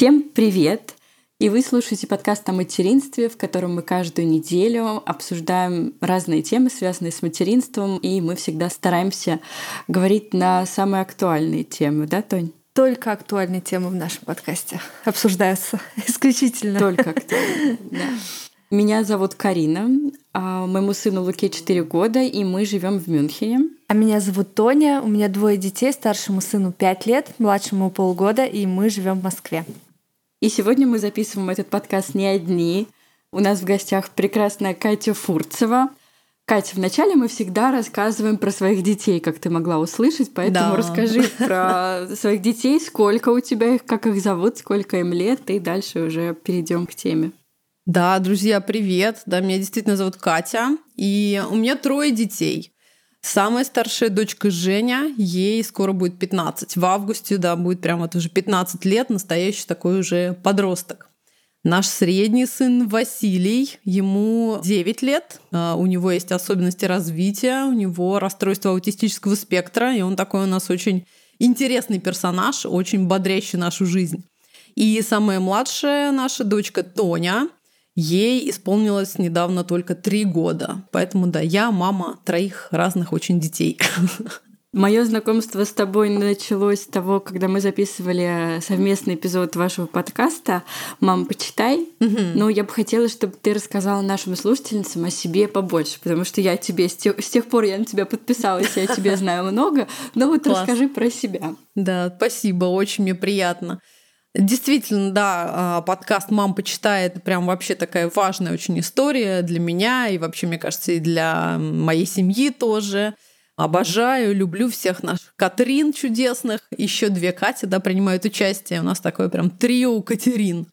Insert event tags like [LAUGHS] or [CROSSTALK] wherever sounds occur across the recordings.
Всем привет! И вы слушаете подкаст о материнстве, в котором мы каждую неделю обсуждаем разные темы, связанные с материнством, и мы всегда стараемся говорить на самые актуальные темы, да, Тонь? Только актуальные темы в нашем подкасте обсуждаются [LAUGHS] исключительно. Только актуальные, да. Меня зовут Карина, а моему сыну Луке 4 года, и мы живем в Мюнхене. А меня зовут Тоня, у меня двое детей, старшему сыну 5 лет, младшему полгода, и мы живем в Москве. И сегодня мы записываем этот подкаст не одни. У нас в гостях прекрасная Катя Фурцева. Катя, вначале мы всегда рассказываем про своих детей, как ты могла услышать, поэтому Да. расскажи про своих детей, сколько у тебя их, как их зовут, сколько им лет, и дальше уже перейдем к теме. Да, друзья, привет. Да, меня действительно зовут Катя. И у меня трое детей. Самая старшая дочка Женя, ей скоро будет 15. В августе, да, будет прям вот уже 15 лет, настоящий такой уже подросток. Наш средний сын Василий, ему 9 лет, А, у него есть особенности развития, у него расстройство аутистического спектра, и он такой у нас очень интересный персонаж, очень бодрящий нашу жизнь. И самая младшая наша дочка Тоня, ей исполнилось недавно только три года. Поэтому да, я мама троих разных очень детей. Мое знакомство с тобой началось с того, когда мы записывали совместный эпизод вашего подкаста «Мам, почитай». Ну, я бы хотела, чтобы ты рассказала нашим слушательницам о себе побольше, потому что я тебе с тех, с тех пор я на тебя подписалась, я о тебе знаю много, но вот расскажи про себя. Да, спасибо, очень мне приятно. Действительно, да, а, подкаст «Мам, почитай» — это прям вообще такая важная очень история для меня и вообще, мне кажется, и для моей семьи тоже. Обожаю, люблю всех наших Катрин чудесных. Еще две Кати, да, принимают участие. У нас такое прям трио Катерин.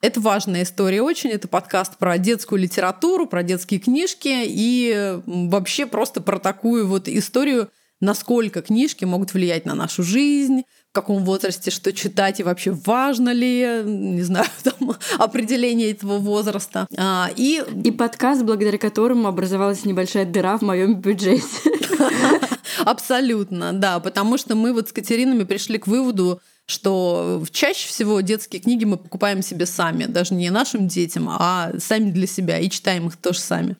Это важная история очень. Это подкаст про детскую литературу, про детские книжки и вообще просто про такую вот историю, насколько книжки могут влиять на нашу жизнь, в каком возрасте что читать и вообще важно ли, не знаю, [LAUGHS] там, определение этого возраста. А, и И подкаст, благодаря которому образовалась небольшая дыра в моем бюджете. [LAUGHS] Абсолютно, да, потому что мы вот с Катеринами пришли к выводу, что чаще всего детские книги мы покупаем себе сами, даже не нашим детям, а сами для себя, и читаем их тоже сами.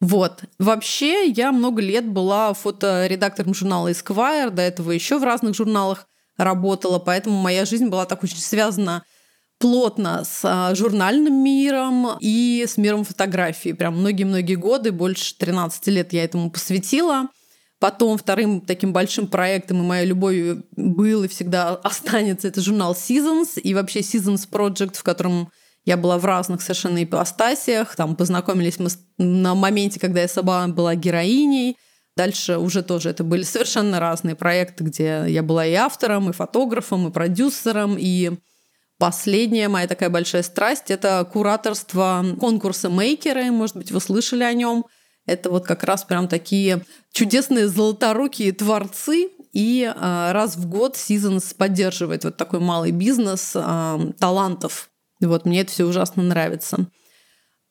Вот. Вообще, я много лет была фоторедактором журнала Esquire, до этого еще в разных журналах работала, поэтому моя жизнь была так очень связана плотно с а, журнальным миром и с миром фотографии. Прям многие-многие годы, больше 13 лет я этому посвятила. Потом вторым таким большим проектом и моей любовью был и всегда [LAUGHS] останется это журнал Seasons и вообще Seasons Project, в котором я была в разных совершенно ипостасиях. Там познакомились мы на моменте, когда я сама была героиней. Дальше уже тоже это были совершенно разные проекты, где я была и автором, и фотографом, и продюсером, и Последняя моя такая большая страсть – это кураторство конкурса «Мейкеры». Может быть, вы слышали о нем. Это вот как раз прям такие чудесные золоторукие творцы. И а, раз в год Seasons поддерживает вот такой малый бизнес а, талантов. Вот мне это все ужасно нравится.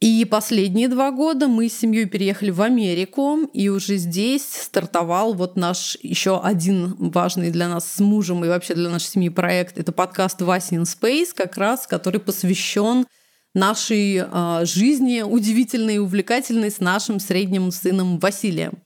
И последние два года мы с семьей переехали в Америку, и уже здесь стартовал вот наш еще один важный для нас с мужем и вообще для нашей семьи проект. Это подкаст «Вася in Space», как раз, который посвящен нашей э, жизни удивительной и увлекательной с нашим средним сыном Василием.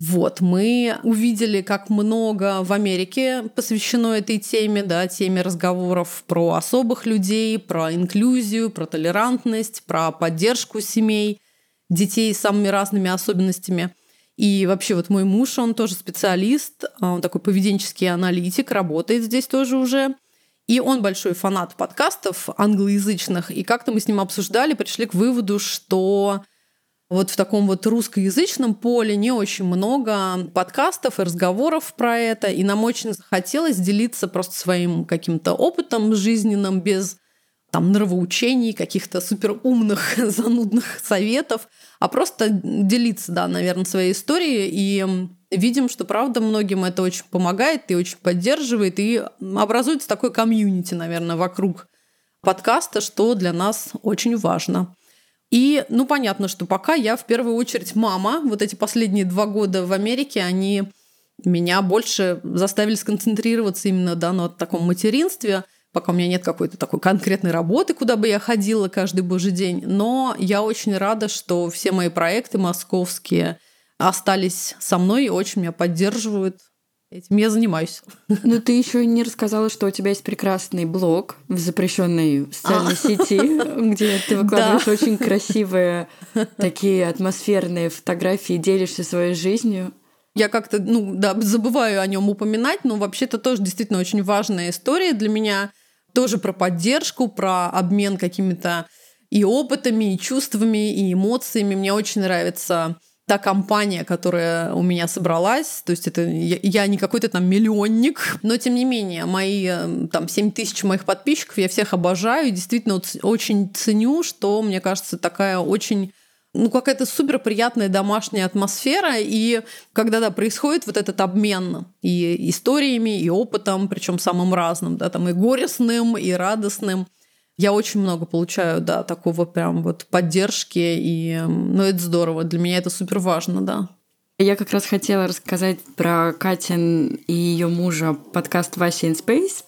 Вот, мы увидели, как много в Америке посвящено этой теме, да, теме разговоров про особых людей, про инклюзию, про толерантность, про поддержку семей, детей с самыми разными особенностями. И вообще вот мой муж, он тоже специалист, а, он такой поведенческий аналитик, работает здесь тоже уже. И он большой фанат подкастов англоязычных. И как-то мы с ним обсуждали, пришли к выводу, что вот в таком вот русскоязычном поле не очень много подкастов и разговоров про это, и нам очень захотелось делиться просто своим каким-то опытом жизненным без там нравоучений, каких-то супер умных, [LAUGHS] занудных советов, а просто делиться, да, наверное, своей историей. И видим, что, правда, многим это очень помогает и очень поддерживает, и образуется такой комьюнити, наверное, вокруг подкаста, что для нас очень важно. И, ну, понятно, что пока я в первую очередь мама, вот эти последние два года в Америке, они меня больше заставили сконцентрироваться именно да, на таком материнстве, пока у меня нет какой-то такой конкретной работы, куда бы я ходила каждый божий день. Но я очень рада, что все мои проекты московские остались со мной и очень меня поддерживают. Этим я занимаюсь. Ну, ты еще не рассказала, что у тебя есть прекрасный блог в запрещенной социальной а. сети, где ты выкладываешь да. очень красивые такие атмосферные фотографии, делишься своей жизнью. Я как-то, ну, да, забываю о нем упоминать, но вообще это тоже действительно очень важная история для меня. Тоже про поддержку, про обмен какими-то и опытами, и чувствами, и эмоциями. Мне очень нравится та компания, которая у меня собралась, то есть это я, я не какой-то там миллионник, но тем не менее, мои э, там 7 тысяч моих подписчиков, я всех обожаю и действительно очень ценю, что, мне кажется, такая очень ну, какая-то супер приятная домашняя атмосфера. И когда да, происходит вот этот обмен и историями, и опытом, причем самым разным, да, там и горестным, и радостным, я очень много получаю, да, такого прям вот поддержки, и, ну, это здорово. Для меня это супер важно, да. Я как раз хотела рассказать про Катин и ее мужа подкаст «Вася in Space».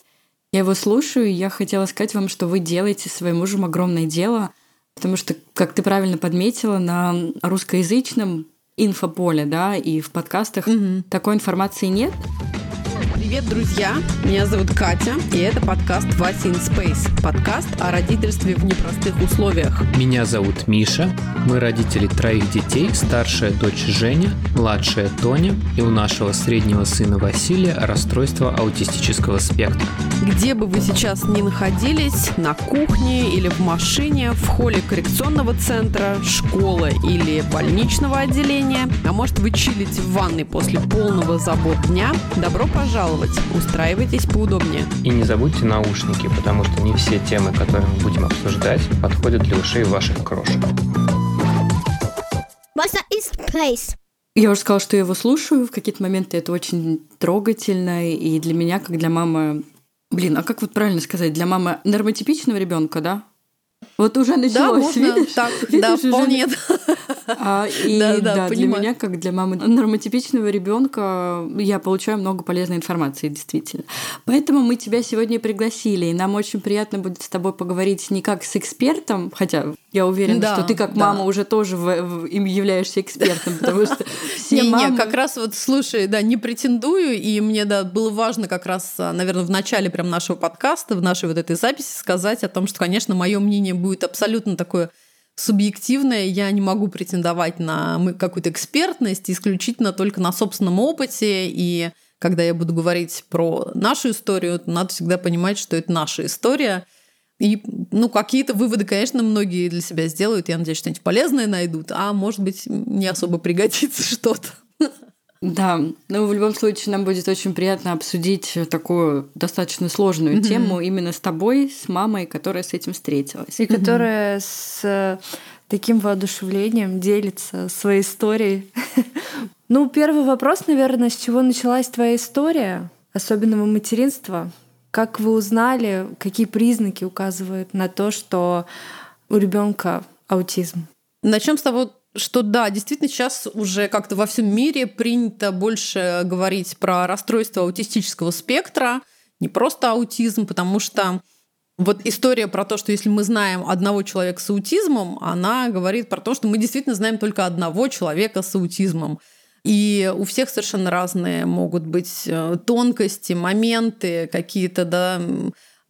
Я его слушаю, и я хотела сказать вам, что вы делаете своим мужем огромное дело, потому что, как ты правильно подметила, на русскоязычном инфополе, да, и в подкастах угу. такой информации нет. Привет, друзья! Меня зовут Катя, и это подкаст «Вася in Space». Подкаст о родительстве в непростых условиях. Меня зовут Миша. Мы родители троих детей. Старшая дочь Женя, младшая Тоня и у нашего среднего сына Василия расстройство аутистического спектра. Где бы вы сейчас ни находились, на кухне или в машине, в холле коррекционного центра, школы или больничного отделения, а может вы чилите в ванной после полного забот дня, добро пожаловать! Делать. Устраивайтесь поудобнее. И не забудьте наушники, потому что не все темы, которые мы будем обсуждать, подходят для ушей ваших крошек. Я уже сказала, что я его слушаю. В какие-то моменты это очень трогательно. И для меня, как для мамы... Блин, а как вот правильно сказать? Для мамы нормотипичного ребенка, да? Вот уже началось, да, можно видишь? Так, видишь, да, вполне. А, и да, да, да для меня, как для мамы нормотипичного ребенка, я получаю много полезной информации, действительно. Поэтому мы тебя сегодня пригласили, и нам очень приятно будет с тобой поговорить не как с экспертом, хотя я уверена, да, что ты как да. мама уже тоже в, в, им являешься экспертом, потому что [LAUGHS] все не, мамы... Не, как раз вот, слушай, да, не претендую, и мне, да, было важно как раз, наверное, в начале прям нашего подкаста, в нашей вот этой записи сказать о том, что, конечно, мое мнение будет абсолютно такое субъективное, я не могу претендовать на какую-то экспертность исключительно только на собственном опыте. И когда я буду говорить про нашу историю, то надо всегда понимать, что это наша история. И, ну, какие-то выводы, конечно, многие для себя сделают. Я надеюсь, что-нибудь полезное найдут, а может быть, не особо пригодится [LAUGHS] что-то. Да, ну в любом случае нам будет очень приятно обсудить такую достаточно сложную mm-hmm. тему именно с тобой, с мамой, которая с этим встретилась. И mm-hmm. которая с э, таким воодушевлением делится своей историей. [LAUGHS] ну, первый вопрос, наверное, с чего началась твоя история, особенного материнства? Как вы узнали, какие признаки указывают на то, что у ребенка аутизм? Начнем с того, что да, действительно сейчас уже как-то во всем мире принято больше говорить про расстройство аутистического спектра, не просто аутизм, потому что вот история про то, что если мы знаем одного человека с аутизмом, она говорит про то, что мы действительно знаем только одного человека с аутизмом. И у всех совершенно разные могут быть э, тонкости, моменты какие-то, да,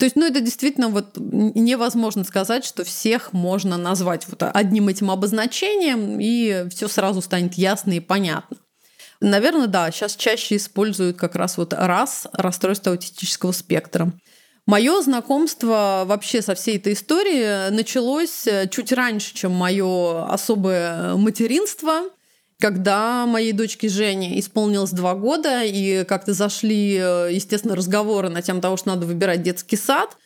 то есть, ну, это действительно вот невозможно сказать, что всех можно назвать вот одним этим обозначением, и все сразу станет ясно и понятно. Наверное, да, сейчас чаще используют как раз вот раз расстройство аутистического спектра. Мое знакомство вообще со всей этой историей началось чуть раньше, чем мое особое материнство – когда моей дочке Жене исполнилось два года, и как-то зашли, э, естественно, разговоры на тему того, что надо выбирать детский сад,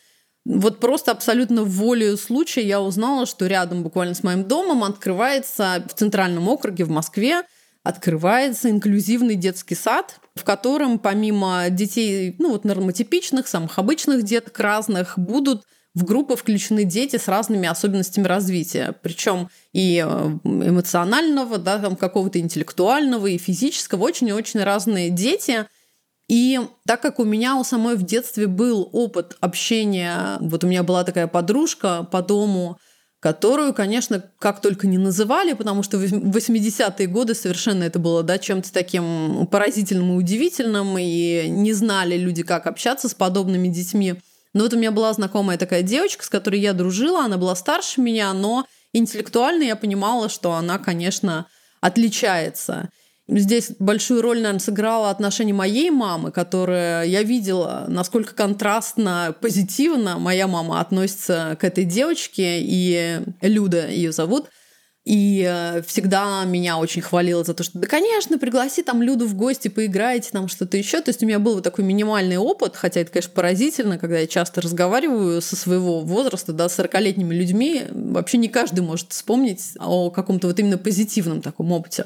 вот просто абсолютно волею случая я узнала, что рядом буквально с моим домом открывается в Центральном округе в Москве открывается инклюзивный детский сад, в котором помимо детей, ну вот нормотипичных, самых обычных деток разных, будут в группы включены дети с разными особенностями развития, причем и э, эмоционального, да, там какого-то интеллектуального, и физического, очень и очень разные дети. И так как у меня у самой в детстве был опыт общения, вот у меня была такая подружка по дому, которую, конечно, как только не называли, потому что в 80-е годы совершенно это было да, чем-то таким поразительным и удивительным, и не знали люди, как общаться с подобными детьми. Но вот у меня была знакомая такая девочка, с которой я дружила, она была старше меня, но интеллектуально я понимала, что она, конечно, отличается. Здесь большую роль, наверное, сыграло отношение моей мамы, которая я видела, насколько контрастно, позитивно моя мама относится к этой девочке, и Люда ее зовут. И э, всегда меня очень хвалила за то, что да, конечно, пригласи там Люду в гости, поиграйте там что-то еще. То есть у меня был вот такой минимальный опыт, хотя это, конечно, поразительно, когда я часто разговариваю со своего возраста, да, с 40-летними людьми. Вообще не каждый может вспомнить о каком-то вот именно позитивном таком опыте.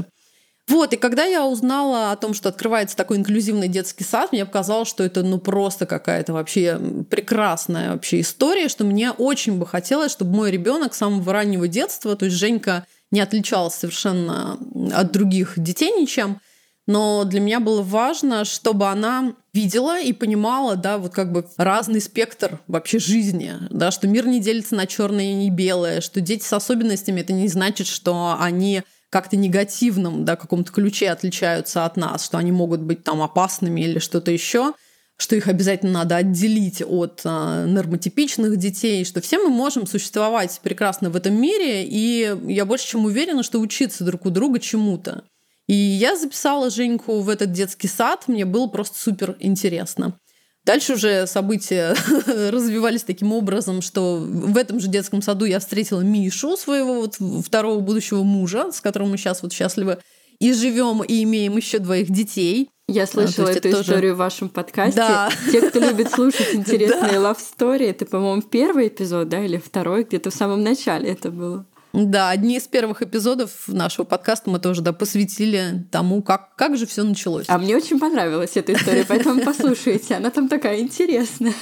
Вот, и когда я узнала о том, что открывается такой инклюзивный детский сад, мне показалось, что это ну просто какая-то вообще прекрасная вообще история, что мне очень бы хотелось, чтобы мой ребенок с самого раннего детства, то есть Женька не отличалась совершенно от других детей ничем, но для меня было важно, чтобы она видела и понимала, да, вот как бы разный спектр вообще жизни, да, что мир не делится на черное и не белое, что дети с особенностями это не значит, что они как-то негативном, да, каком-то ключе отличаются от нас, что они могут быть там опасными или что-то еще, что их обязательно надо отделить от э, нормотипичных детей, что все мы можем существовать прекрасно в этом мире, и я больше чем уверена, что учиться друг у друга чему-то. И я записала Женьку в этот детский сад, мне было просто супер интересно. Дальше уже события [LAUGHS] развивались таким образом, что в этом же детском саду я встретила Мишу, своего вот второго будущего мужа, с которым мы сейчас вот счастливы и живем, и имеем еще двоих детей. Я слышала а, эту историю тоже... в вашем подкасте. Да. Те, кто любит слушать [LAUGHS] интересные love story, это, по-моему, первый эпизод, да, или второй, где-то в самом начале это было. Да, одни из первых эпизодов нашего подкаста мы тоже да, посвятили тому, как, как же все началось. А мне очень понравилась эта история, поэтому послушайте, она там такая интересная.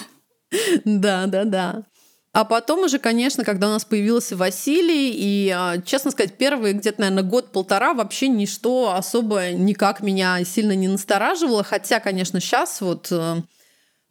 Да, да, да. А потом уже, конечно, когда у нас появился Василий, и, а, честно сказать, первый где-то, наверное, год-полтора вообще ничто особо никак меня сильно не настораживало, хотя, конечно, сейчас вот э,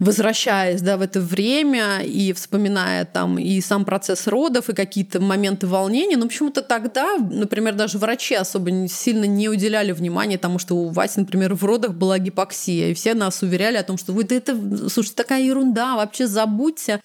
возвращаясь да, в это время и вспоминая там и сам процесс родов, и какие-то моменты волнения. Но почему-то тогда, например, даже врачи особо сильно не уделяли внимания тому, что у Васи, например, в родах была гипоксия. И все нас уверяли о том, что вы, да это, слушайте, такая ерунда, вообще забудьте.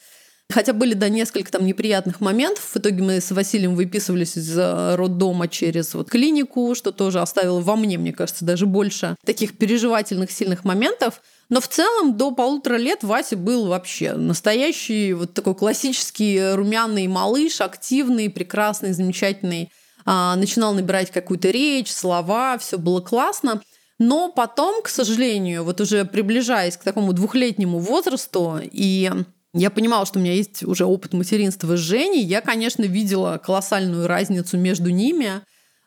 Хотя были, да, несколько там неприятных моментов. В итоге мы с Василием выписывались из роддома через вот клинику, что тоже оставило во мне, мне кажется, даже больше таких переживательных сильных моментов. Но в целом до полутора лет Вася был вообще настоящий вот такой классический румяный малыш, активный, прекрасный, замечательный. А, начинал набирать какую-то речь, слова, все было классно. Но потом, к сожалению, вот уже приближаясь к такому двухлетнему возрасту, и я понимала, что у меня есть уже опыт материнства с Женей, я, конечно, видела колоссальную разницу между ними,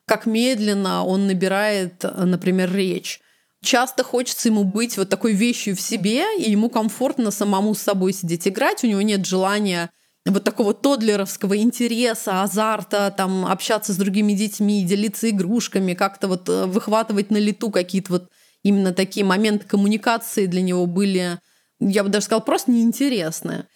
как медленно он набирает, например, речь часто хочется ему быть вот такой вещью в себе, и ему комфортно самому с собой сидеть играть, у него нет желания вот такого тодлеровского интереса, азарта, там, общаться с другими детьми, делиться игрушками, как-то вот э, выхватывать на лету какие-то вот именно такие моменты коммуникации для него были, я бы даже сказала, просто неинтересные.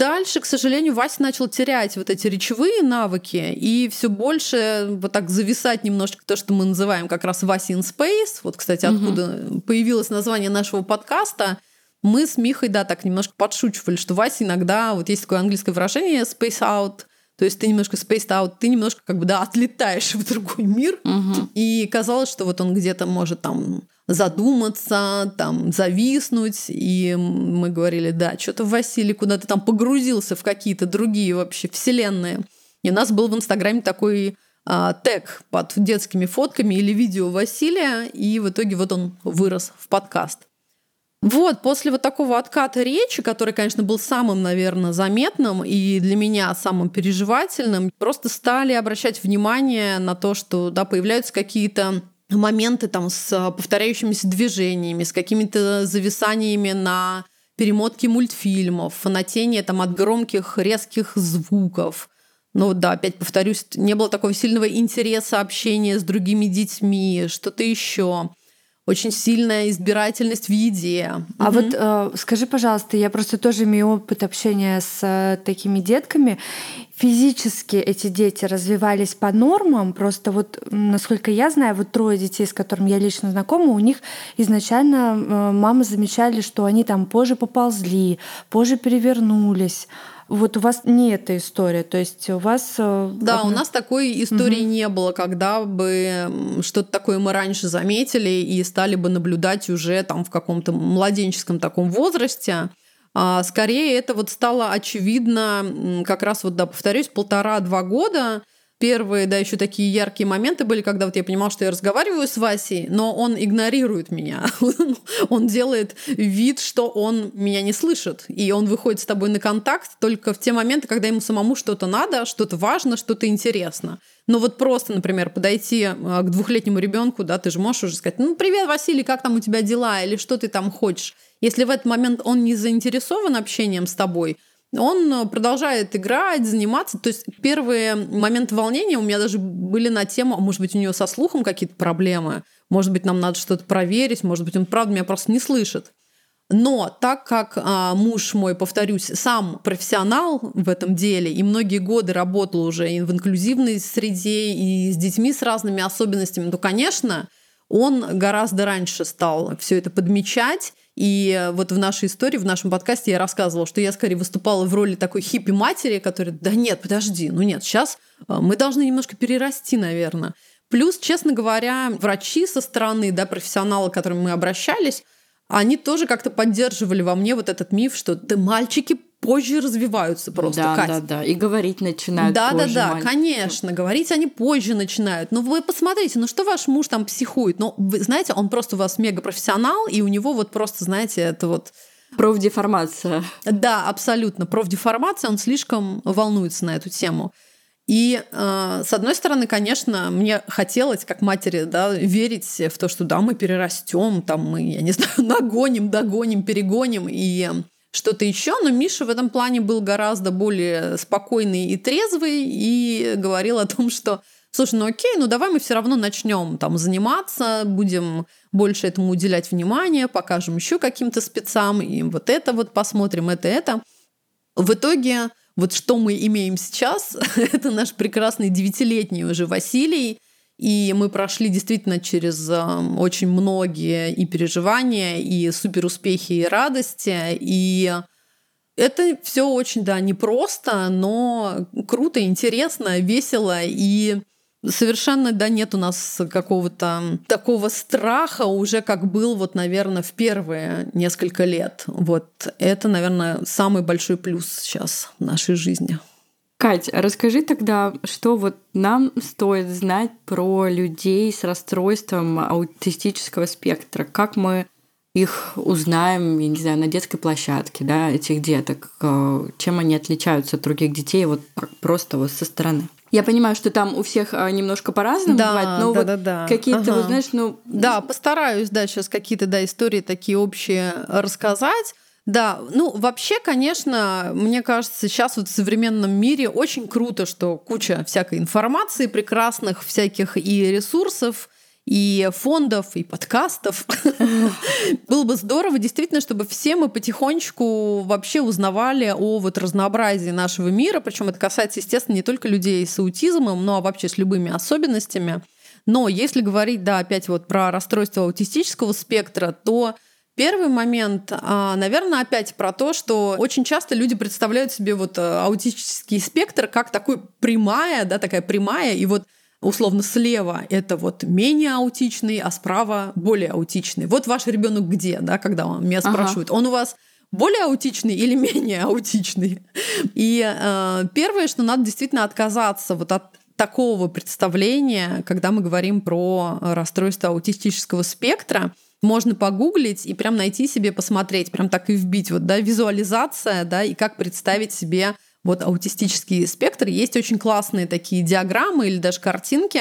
Дальше, к сожалению, Вася начал терять вот эти речевые навыки и все больше вот так зависать немножечко то, что мы называем как раз Вася in Space. Вот, кстати, откуда угу. появилось название нашего подкаста. Мы с Михой, да, так немножко подшучивали, что Вася иногда, вот есть такое английское выражение space out, то есть ты немножко spaced out, ты немножко как бы, да, отлетаешь в другой мир. Угу. И казалось, что вот он где-то может там задуматься, там, зависнуть. И мы говорили, да, что-то Василий куда-то там погрузился в какие-то другие вообще вселенные. И у нас был в Инстаграме такой а, тег под детскими фотками или видео Василия, и в итоге вот он вырос в подкаст. Вот, после вот такого отката речи, который, конечно, был самым, наверное, заметным и для меня самым переживательным, просто стали обращать внимание на то, что да, появляются какие-то моменты там с повторяющимися движениями, с какими-то зависаниями на перемотке мультфильмов, фанатение там от громких резких звуков. Ну да, опять повторюсь, не было такого сильного интереса общения с другими детьми, что-то еще очень сильная избирательность в еде. А угу. вот э, скажи, пожалуйста, я просто тоже имею опыт общения с э, такими детками. Физически эти дети развивались по нормам, просто вот, насколько я знаю, вот трое детей, с которыми я лично знакома, у них изначально э, мамы замечали, что они там позже поползли, позже перевернулись. Вот у вас не эта история, то есть у вас... Э, да, у нас такой истории угу. не было, когда бы что-то такое мы раньше заметили и стали бы наблюдать уже там в каком-то младенческом таком возрасте. А скорее это вот стало очевидно как раз вот, да, повторюсь, полтора-два года, первые, да, еще такие яркие моменты были, когда вот я понимала, что я разговариваю с Васей, но он игнорирует меня. [LAUGHS] он делает вид, что он меня не слышит. И он выходит с тобой на контакт только в те моменты, когда ему самому что-то надо, что-то важно, что-то интересно. Но вот просто, например, подойти а, к двухлетнему ребенку, да, ты же можешь уже сказать, ну, привет, Василий, как там у тебя дела, или что ты там хочешь. Если в этот момент он не заинтересован общением с тобой, он продолжает играть, заниматься. То есть первые моменты волнения у меня даже были на тему, а может быть, у него со слухом какие-то проблемы, может быть, нам надо что-то проверить, может быть, он правда меня просто не слышит. Но так как а, муж мой, повторюсь, сам профессионал в этом деле и многие годы работал уже и в инклюзивной среде, и с детьми с разными особенностями, то, конечно, он гораздо раньше стал все это подмечать и вот в нашей истории, в нашем подкасте я рассказывала, что я скорее выступала в роли такой хиппи-матери, которая, да нет, подожди, ну нет, сейчас э, мы должны немножко перерасти, наверное. Плюс, честно говоря, врачи со стороны, да, профессионалы, к которым мы обращались, они тоже как-то поддерживали во мне вот этот миф, что да мальчики позже развиваются просто. Да, Катя. да, да. И говорить начинают. Да, позже, да, да, мальчики. конечно. Говорить они позже начинают. Но вы посмотрите, ну что ваш муж там психует? Ну, вы знаете, он просто у вас мега профессионал, и у него вот просто, знаете, это вот Профдеформация. Да, абсолютно. Профдеформация, он слишком волнуется на эту тему. И э, с одной стороны, конечно, мне хотелось, как матери, да, верить в то, что да, мы перерастем, там мы, я не [LAUGHS] знаю, нагоним, догоним, перегоним и что-то еще. Но Миша в этом плане был гораздо более спокойный и трезвый и говорил о том, что слушай, ну окей, ну давай мы все равно начнем там заниматься, будем больше этому уделять внимание, покажем еще каким-то спецам, и вот это вот посмотрим, это, это. В итоге вот что мы имеем сейчас, [LAUGHS] это наш прекрасный девятилетний уже Василий, и мы прошли действительно через эм, очень многие и переживания, и суперуспехи, и радости. И это все очень, да, непросто, но круто, интересно, весело. И Совершенно, да, нет у нас какого-то такого страха уже, как был, вот, наверное, в первые несколько лет. Вот это, наверное, самый большой плюс сейчас в нашей жизни. Кать, расскажи тогда, что вот нам стоит знать про людей с расстройством аутистического спектра, как мы их узнаем, я не знаю, на детской площадке, да, этих деток, э, чем они отличаются от других детей, вот просто вот со стороны. Я понимаю, что там у всех а, немножко по-разному да, бывает, но да, вот да, да. какие-то, ага. вот, знаешь, ну... Да, постараюсь, да, сейчас какие-то, да, истории такие общие рассказать. Да, ну вообще, конечно, мне кажется, сейчас вот в современном мире очень круто, что куча всякой информации прекрасных, всяких и ресурсов, и фондов, и подкастов. [LAUGHS] Было бы здорово, действительно, чтобы все мы потихонечку вообще узнавали о вот разнообразии нашего мира. Причем это касается, естественно, не только людей с аутизмом, но вообще с любыми особенностями. Но если говорить, да, опять вот про расстройство аутистического спектра, то Первый момент, а, наверное, опять про то, что очень часто люди представляют себе вот э, аутический спектр как такой прямая, да, такая прямая, и вот условно слева это вот менее аутичный, а справа более аутичный. Вот ваш ребенок где, да, когда он меня спрашивает, ага. он у вас более аутичный или менее аутичный? И э, первое, что надо действительно отказаться вот от такого представления, когда мы говорим про расстройство аутистического спектра, можно погуглить и прям найти себе, посмотреть, прям так и вбить, вот, да, визуализация, да, и как представить себе вот аутистический спектр. Есть очень классные такие диаграммы или даже картинки.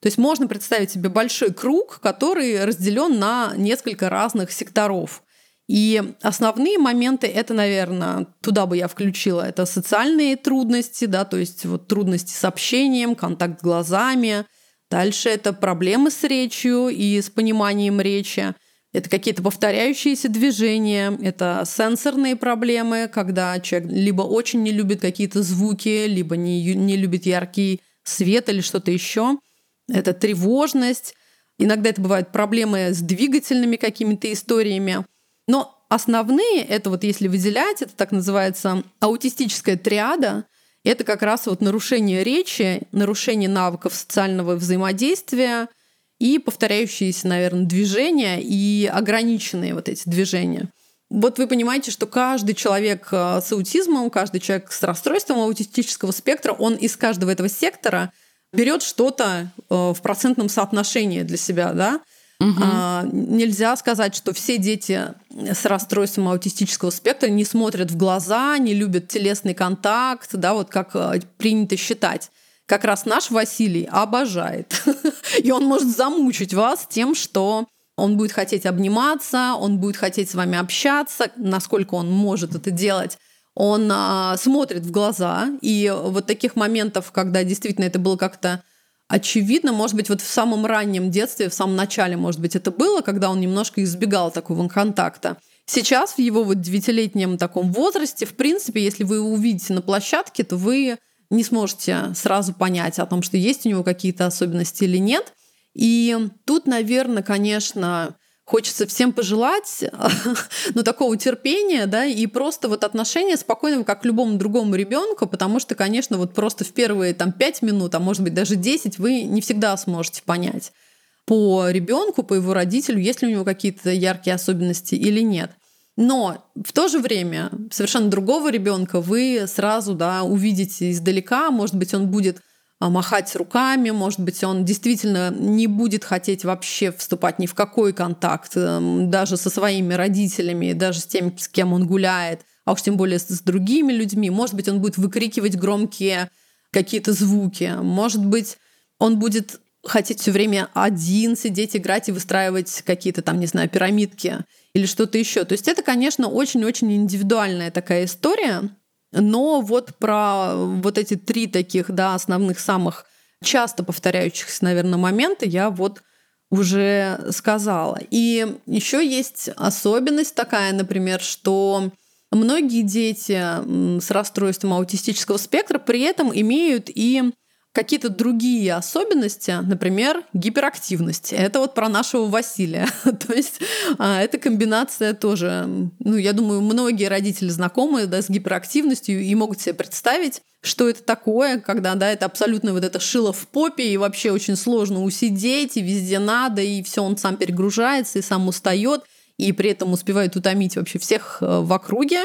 То есть можно представить себе большой круг, который разделен на несколько разных секторов. И основные моменты это, наверное, туда бы я включила, это социальные трудности, да, то есть вот трудности с общением, контакт глазами, Дальше это проблемы с речью и с пониманием речи. Это какие-то повторяющиеся движения, это сенсорные проблемы, когда человек либо очень не любит какие-то звуки, либо не, не любит яркий свет или что-то еще. Это тревожность. Иногда это бывают проблемы с двигательными какими-то историями. Но основные, это вот если выделять, это так называется аутистическая триада, это как раз вот нарушение речи, нарушение навыков социального взаимодействия и повторяющиеся, наверное, движения и ограниченные вот эти движения. Вот вы понимаете, что каждый человек э, с аутизмом, каждый человек с расстройством аутистического спектра, он из каждого этого сектора берет что-то э, в процентном соотношении для себя, да. Угу. А, нельзя сказать, что все дети с расстройством аутистического спектра не смотрят в глаза, не любят телесный контакт, да, вот как э, принято считать. Как раз наш Василий обожает. [LAUGHS] И он может замучить вас тем, что он будет хотеть обниматься, он будет хотеть с вами общаться, насколько он может это делать. Он а, смотрит в глаза, и вот таких моментов, когда действительно это было как-то очевидно, может быть, вот в самом раннем детстве, в самом начале, может быть, это было, когда он немножко избегал такого контакта. Сейчас в его вот девятилетнем таком возрасте, в принципе, если вы его увидите на площадке, то вы не сможете сразу понять о том, что есть у него какие-то особенности или нет. И тут, наверное, конечно, хочется всем пожелать [LAUGHS] ну, такого терпения, да, и просто вот отношения спокойного, как к любому другому ребенку, потому что, конечно, вот просто в первые там пять минут, а может быть даже 10, вы не всегда сможете понять по ребенку, по его родителю, есть ли у него какие-то яркие особенности или нет. Но в то же время совершенно другого ребенка вы сразу да, увидите издалека, может быть, он будет махать руками, может быть, он действительно не будет хотеть вообще вступать ни в какой контакт, эм, даже со своими родителями, даже с тем, с кем он гуляет, а уж тем более с другими людьми. Может быть, он будет выкрикивать громкие какие-то звуки. Может быть, он будет хотеть все время один сидеть, играть и выстраивать какие-то там, не знаю, пирамидки или что-то еще. То есть это, конечно, очень-очень индивидуальная такая история. Но вот про вот эти три таких, да, основных самых часто повторяющихся, наверное, момента я вот уже сказала. И еще есть особенность такая, например, что многие дети с расстройством аутистического спектра при этом имеют и какие-то другие особенности, например, гиперактивность. Это вот про нашего Василия. [LAUGHS] То есть а, эта комбинация тоже, ну, я думаю, многие родители знакомы да, с гиперактивностью и могут себе представить, что это такое, когда, да, это абсолютно вот это шило в попе, и вообще очень сложно усидеть, и везде надо, и все он сам перегружается, и сам устает, и при этом успевает утомить вообще всех э, в округе.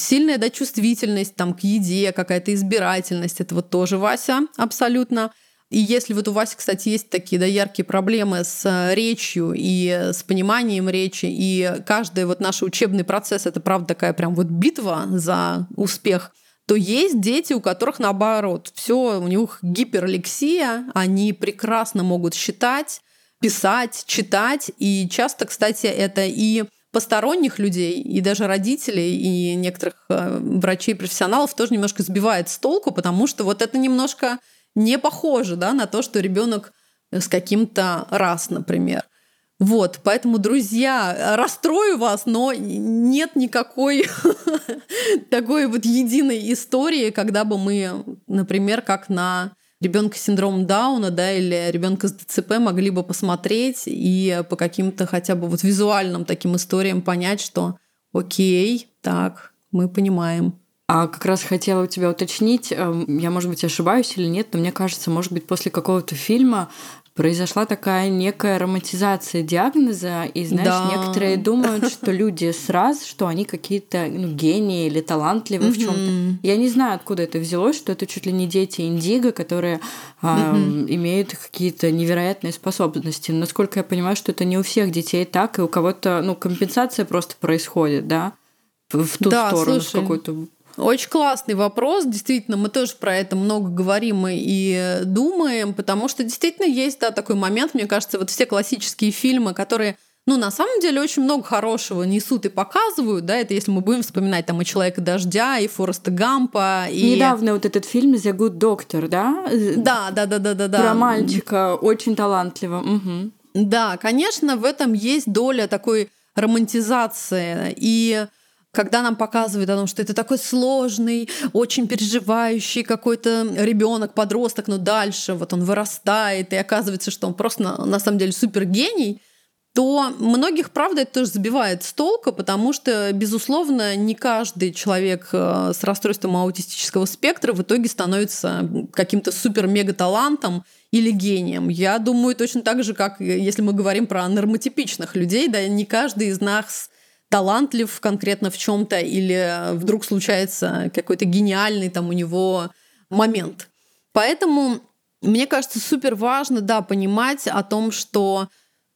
Сильная да, чувствительность там, к еде, какая-то избирательность. Это вот тоже Вася абсолютно. И если вот у Васи, кстати, есть такие да, яркие проблемы с э, речью и с пониманием речи, и каждый вот наш учебный процесс — это, правда, такая прям вот битва за успех, то есть дети, у которых наоборот, все у них гиперлексия, они прекрасно могут считать, писать, читать, и часто, кстати, это и посторонних людей, и даже родителей, и некоторых э, врачей, профессионалов тоже немножко сбивает с толку, потому что вот это немножко не похоже да, на то, что ребенок с каким-то раз, например. Вот, поэтому, друзья, расстрою вас, но нет никакой [LAUGHS] такой вот единой истории, когда бы мы, например, как на ребенка с синдромом Дауна, да, или ребенка с ДЦП могли бы посмотреть и по каким-то хотя бы вот визуальным таким историям понять, что окей, так, мы понимаем. А как раз хотела у тебя уточнить, эм, я, может быть, ошибаюсь или нет, но мне кажется, может быть, после какого-то фильма произошла такая некая романтизация диагноза, и, знаешь, да. некоторые думают, что люди сразу, что они какие-то ну, гении или талантливые в чем то Я не знаю, откуда это взялось, что это чуть ли не дети индиго, которые э, имеют какие-то невероятные способности. насколько я понимаю, что это не у всех детей так, и у кого-то, ну, компенсация просто происходит, да, в ту да, сторону, слушай, в какую-то очень классный вопрос. Действительно, мы тоже про это много говорим и думаем, потому что действительно есть да, такой момент, мне кажется, вот все классические фильмы, которые ну, на самом деле, очень много хорошего несут и показывают, да, это если мы будем вспоминать там и «Человека дождя», и «Фореста Гампа», и... Недавно вот этот фильм «The Good Doctor», да? Да, да, да, да, да. Про мальчика, очень талантливо. Угу. Да, конечно, в этом есть доля такой романтизации и когда нам показывают о том, что это такой сложный, очень переживающий какой-то ребенок, подросток, но дальше вот он вырастает, и оказывается, что он просто на, на самом деле супер гений, то многих, правда, это тоже забивает с толка, потому что, безусловно, не каждый человек э, с расстройством аутистического спектра в итоге становится каким-то супер-мега-талантом или гением. Я думаю, точно так же, как если мы говорим про нормотипичных людей, да, не каждый из нас талантлив конкретно в чем-то или вдруг случается какой-то гениальный там у него момент. Поэтому мне кажется, супер важно, да, понимать о том, что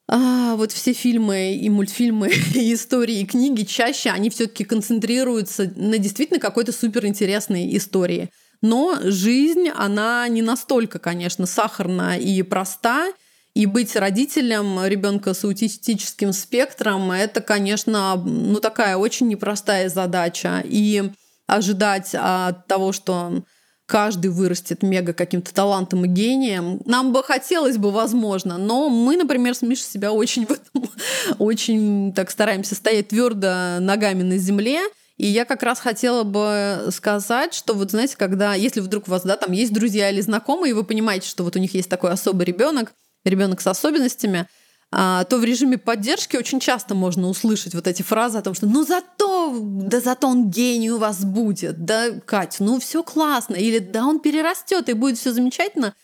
а, вот все фильмы и мультфильмы, [LAUGHS] и истории, и книги чаще они все-таки концентрируются на действительно какой-то суперинтересной истории. Но жизнь, она не настолько, конечно, сахарна и проста. И быть родителем ребенка с аутистическим спектром это, конечно, ну такая очень непростая задача. И ожидать от того, что каждый вырастет мега каким-то талантом и гением. Нам бы хотелось бы, возможно, но мы, например, с Мишей себя очень в этом, [LAUGHS] очень так стараемся стоять твердо ногами на земле. И я как раз хотела бы сказать, что вот знаете, когда, если вдруг у вас, да, там есть друзья или знакомые, и вы понимаете, что вот у них есть такой особый ребенок, ребенок с особенностями, а, то в режиме поддержки очень часто можно услышать вот эти фразы о том, что ну зато, да зато он гений у вас будет, да, Катя, ну все классно, или да он перерастет и будет все замечательно.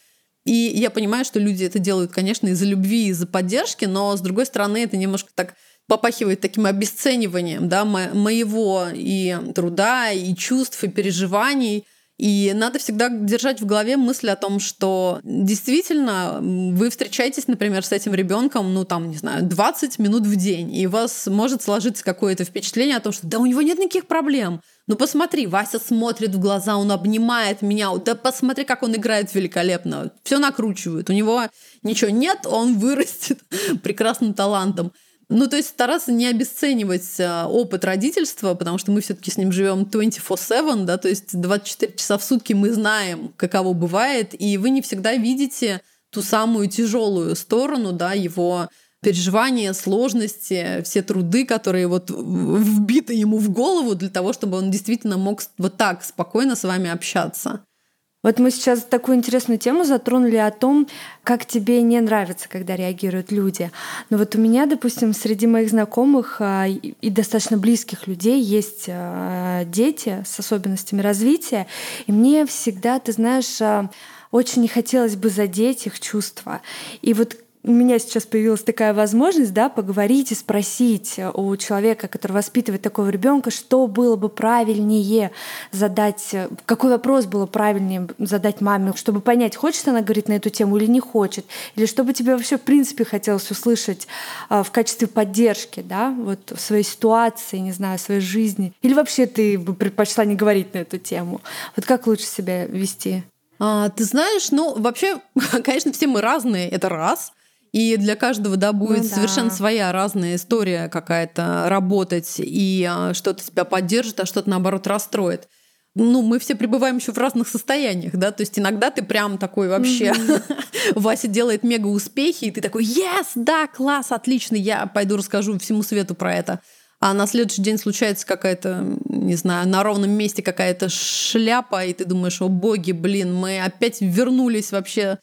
И я понимаю, что люди это делают, конечно, из-за любви, из-за поддержки, но с другой стороны это немножко так попахивает таким обесцениванием да, моего и труда, и чувств, и переживаний – и надо всегда держать в голове мысль о том, что действительно вы встречаетесь, например, с этим ребенком, ну там, не знаю, 20 минут в день, и у вас может сложиться какое-то впечатление о том, что да у него нет никаких проблем. Ну посмотри, Вася смотрит в глаза, он обнимает меня. Да посмотри, как он играет великолепно. Все накручивает. У него ничего нет, он вырастет [LAUGHS] прекрасным талантом. Ну, то есть стараться не обесценивать а, опыт родительства, потому что мы все-таки с ним живем 24-7, да, то есть 24 часа в сутки мы знаем, каково бывает, и вы не всегда видите ту самую тяжелую сторону, да, его переживания, сложности, все труды, которые вот вбиты ему в голову для того, чтобы он действительно мог вот так спокойно с вами общаться. Вот мы сейчас такую интересную тему затронули о том, как тебе не нравится, когда реагируют люди. Но вот у меня, допустим, среди моих знакомых а, и достаточно близких людей есть а, дети с особенностями развития, и мне всегда, ты знаешь, а, очень не хотелось бы задеть их чувства. И вот у меня сейчас появилась такая возможность, да, поговорить и спросить у человека, который воспитывает такого ребенка, что было бы правильнее задать, какой вопрос было правильнее задать маме, чтобы понять, хочет она говорить на эту тему или не хочет, или чтобы тебе вообще в принципе хотелось услышать а, в качестве поддержки, да, вот в своей ситуации, не знаю, в своей жизни, или вообще ты бы предпочла не говорить на эту тему. Вот как лучше себя вести? А, ты знаешь, ну вообще, [LAUGHS] конечно, все мы разные, это раз. И для каждого, да, будет ну, да. совершенно своя разная история какая-то работать, и а, что-то тебя поддержит, а что-то наоборот расстроит. Ну, мы все пребываем еще в разных состояниях, да, то есть иногда ты прям такой вообще, [LAUGHS] Вася делает мега успехи, и ты такой, yes, да, класс, отлично, я пойду расскажу всему свету про это. А на следующий день случается какая-то, не знаю, на ровном месте какая-то шляпа, и ты думаешь, о боги, блин, мы опять вернулись вообще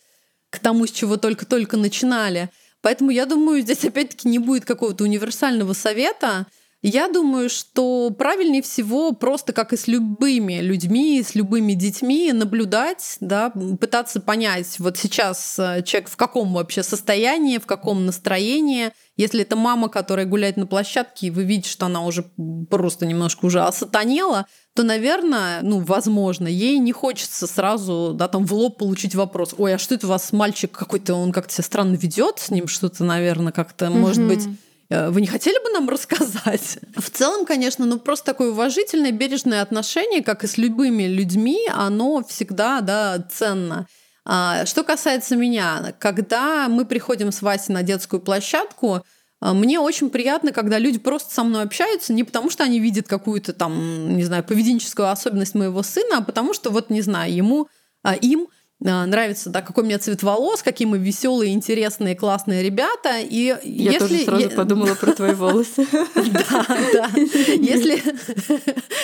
к тому, с чего только-только начинали. Поэтому я думаю, здесь опять-таки не будет какого-то универсального совета. Я думаю, что правильнее всего просто как и с любыми людьми, с любыми детьми наблюдать, да, пытаться понять, вот сейчас э, человек в каком вообще состоянии, в каком настроении. Если это мама, которая гуляет на площадке, и вы видите, что она уже просто немножко уже осатанела, то, наверное, ну, возможно, ей не хочется сразу, да, там в лоб получить вопрос. Ой, а что это у вас мальчик какой-то, он как-то себя странно ведет, с ним что-то, наверное, как-то, может быть, вы не хотели бы нам [LAUGHS] рассказать? В целом, конечно, ну просто такое уважительное, бережное отношение, как и с любыми людьми, оно всегда, да, ценно. А, что касается меня, когда мы приходим с Васей на детскую площадку, а, мне очень приятно, когда люди просто со мной общаются, не потому что они видят какую-то там, не знаю, поведенческую особенность моего сына, а потому что вот, не знаю, ему, а, им нравится, да, какой у меня цвет волос, какие мы веселые, интересные, классные ребята. И я если... тоже сразу подумала про твои [LAUGHS] волосы. Да, да. Если,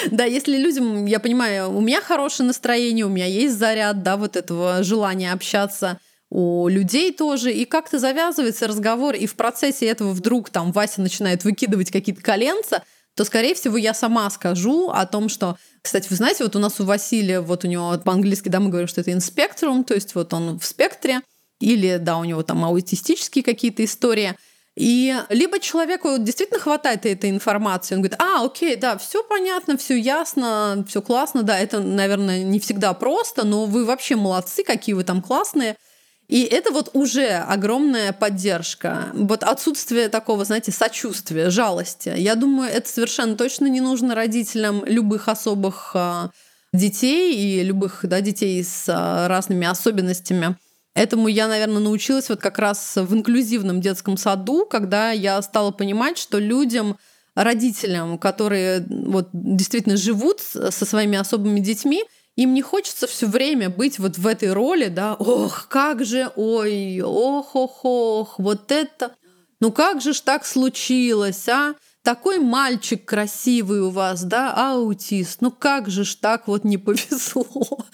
[LAUGHS] да, если людям, я понимаю, у меня хорошее настроение, у меня есть заряд, да, вот этого желания общаться, у людей тоже, и как-то завязывается разговор, и в процессе этого вдруг там Вася начинает выкидывать какие-то коленца, то, скорее всего, я сама скажу о том, что, кстати, вы знаете, вот у нас у Василия, вот у него по-английски, да, мы говорим, что это инспектрум, то есть вот он в спектре, или, да, у него там аутистические какие-то истории. И либо человеку действительно хватает этой информации, он говорит, а, окей, да, все понятно, все ясно, все классно, да, это, наверное, не всегда просто, но вы вообще молодцы, какие вы там классные. И это вот уже огромная поддержка. Вот отсутствие такого, знаете, сочувствия, жалости. Я думаю, это совершенно точно не нужно родителям любых особых а, детей и любых да, детей с а, разными особенностями. Этому я, наверное, научилась вот как раз в инклюзивном детском саду, когда я стала понимать, что людям, родителям, которые вот действительно живут со своими особыми детьми, им не хочется все время быть вот в этой роли, да, ох, как же, ой, ох, ох, ох, вот это, ну как же ж так случилось, а? Такой мальчик красивый у вас, да, аутист, ну как же ж так вот не повезло. [LAUGHS]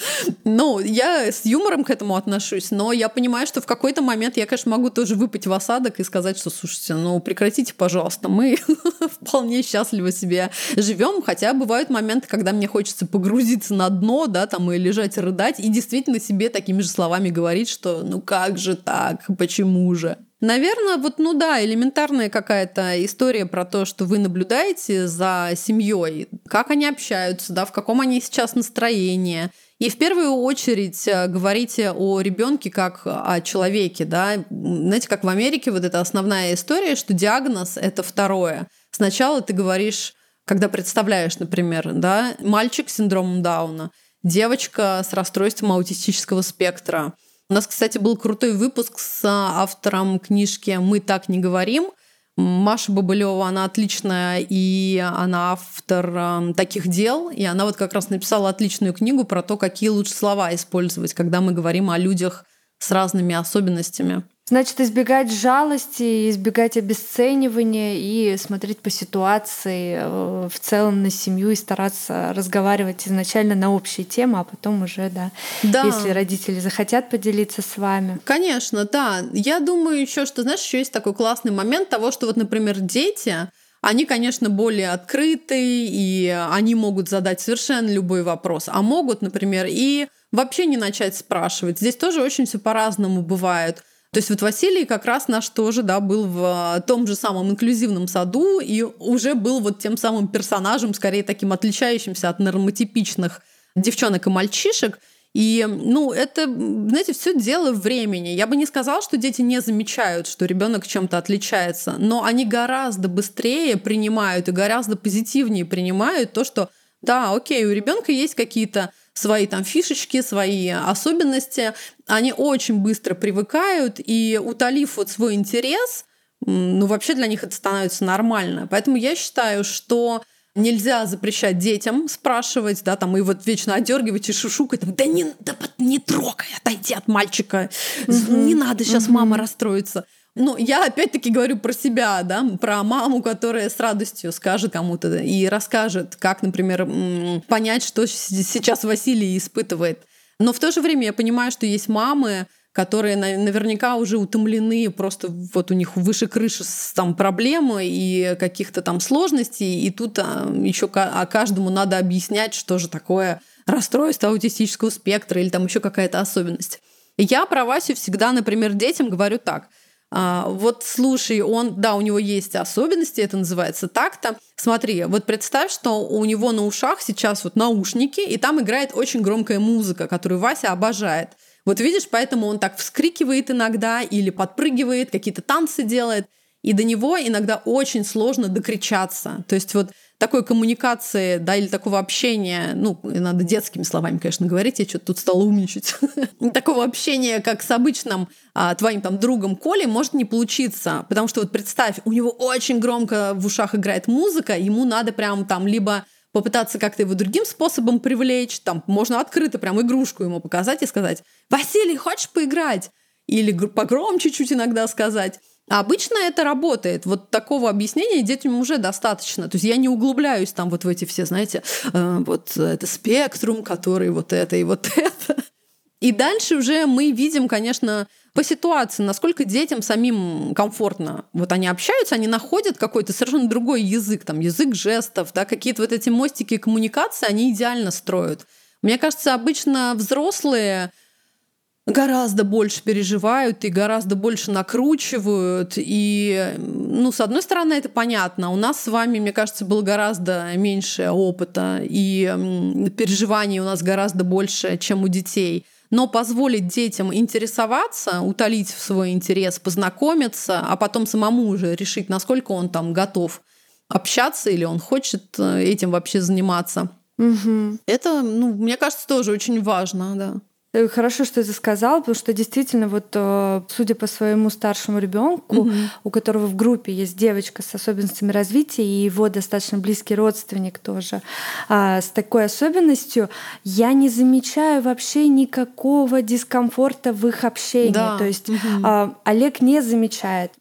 Ну, я с юмором к этому отношусь, но я понимаю, что в какой-то момент я, конечно, могу тоже выпать в осадок и сказать, что, слушайте, ну прекратите, пожалуйста, мы [LAUGHS] вполне счастливо себе живем, хотя бывают моменты, когда мне хочется погрузиться на дно, да, там и лежать рыдать, и действительно себе такими же словами говорить, что ну как же так, почему же. Наверное, вот, ну да, элементарная какая-то история про то, что вы наблюдаете за семьей, как они общаются, да, в каком они сейчас настроении. И в первую очередь э, говорите о ребенке как о человеке, да. Знаете, как в Америке вот эта основная история, что диагноз это второе. Сначала ты говоришь, когда представляешь, например, да, мальчик с синдромом Дауна, девочка с расстройством аутистического спектра – у нас, кстати, был крутой выпуск с автором книжки «Мы так не говорим». Маша Бабылева, она отличная, и она автор э, таких дел, и она вот как раз написала отличную книгу про то, какие лучше слова использовать, когда мы говорим о людях с разными особенностями. Значит, избегать жалости, избегать обесценивания и смотреть по ситуации э, в целом на семью и стараться разговаривать изначально на общие темы, а потом уже, да, да. если родители захотят поделиться с вами. Конечно, да. Я думаю еще, что, знаешь, еще есть такой классный момент того, что вот, например, дети, они, конечно, более открыты, и они могут задать совершенно любой вопрос, а могут, например, и вообще не начать спрашивать. Здесь тоже очень все по-разному бывает. То есть вот Василий как раз наш тоже, да, был в а, том же самом инклюзивном саду и уже был вот тем самым персонажем, скорее таким отличающимся от нормотипичных девчонок и мальчишек. И, ну, это, знаете, все дело времени. Я бы не сказала, что дети не замечают, что ребенок чем-то отличается, но они гораздо быстрее принимают и гораздо позитивнее принимают то, что да, окей, у ребенка есть какие-то свои там фишечки, свои особенности, они очень быстро привыкают, и утолив вот свой интерес, ну вообще для них это становится нормально. Поэтому я считаю, что нельзя запрещать детям спрашивать, да, там, и вот вечно одергивать и шушукать, там, да не, да не трогай, отойди от мальчика, угу. не надо, сейчас угу. мама расстроится. Ну, я опять-таки говорю про себя, да, про маму, которая с радостью скажет кому-то и расскажет, как, например, понять, что сейчас Василий испытывает. Но в то же время я понимаю, что есть мамы, которые наверняка уже утомлены, просто вот у них выше крыши там проблемы и каких-то там сложностей, и тут а, еще а каждому надо объяснять, что же такое расстройство аутистического спектра или там еще какая-то особенность. Я про Васю всегда, например, детям говорю так – а, вот слушай, он, да, у него есть особенности, это называется так-то. Смотри, вот представь, что у него на ушах сейчас вот наушники, и там играет очень громкая музыка, которую Вася обожает. Вот видишь, поэтому он так вскрикивает иногда или подпрыгивает, какие-то танцы делает. И до него иногда очень сложно докричаться. То есть вот такой коммуникации, да, или такого общения, ну, надо детскими словами, конечно, говорить, я что-то тут стала умничать, [LAUGHS] такого общения, как с обычным а, твоим там другом Колей, может не получиться, потому что вот представь, у него очень громко в ушах играет музыка, ему надо прям там либо попытаться как-то его другим способом привлечь, там можно открыто прям игрушку ему показать и сказать, Василий, хочешь поиграть? Или погромче чуть иногда сказать. А обычно это работает. Вот такого объяснения детям уже достаточно. То есть я не углубляюсь там вот в эти все, знаете, э, вот это спектрум, который вот это и вот [LAUGHS] это. И дальше уже мы видим, конечно, по ситуации, насколько детям самим комфортно. Вот они общаются, они находят какой-то совершенно другой язык, там язык жестов, да, какие-то вот эти мостики коммуникации они идеально строят. Мне кажется, обычно взрослые гораздо больше переживают и гораздо больше накручивают. И, ну, с одной стороны, это понятно. У нас с вами, мне кажется, было гораздо меньше опыта, и переживаний у нас гораздо больше, чем у детей. Но позволить детям интересоваться, утолить свой интерес, познакомиться, а потом самому уже решить, насколько он там готов общаться или он хочет э, этим вообще заниматься. Угу. Это, ну, мне кажется, тоже очень важно, да. Э, хорошо, что ты сказал, потому что действительно, вот э, судя по своему старшему ребенку, угу. у которого в группе есть девочка с особенностями развития, и его достаточно близкий родственник тоже а, с такой особенностью, я не замечаю вообще никакого дискомфорта в их общении. Да. То есть угу. Олег не замечает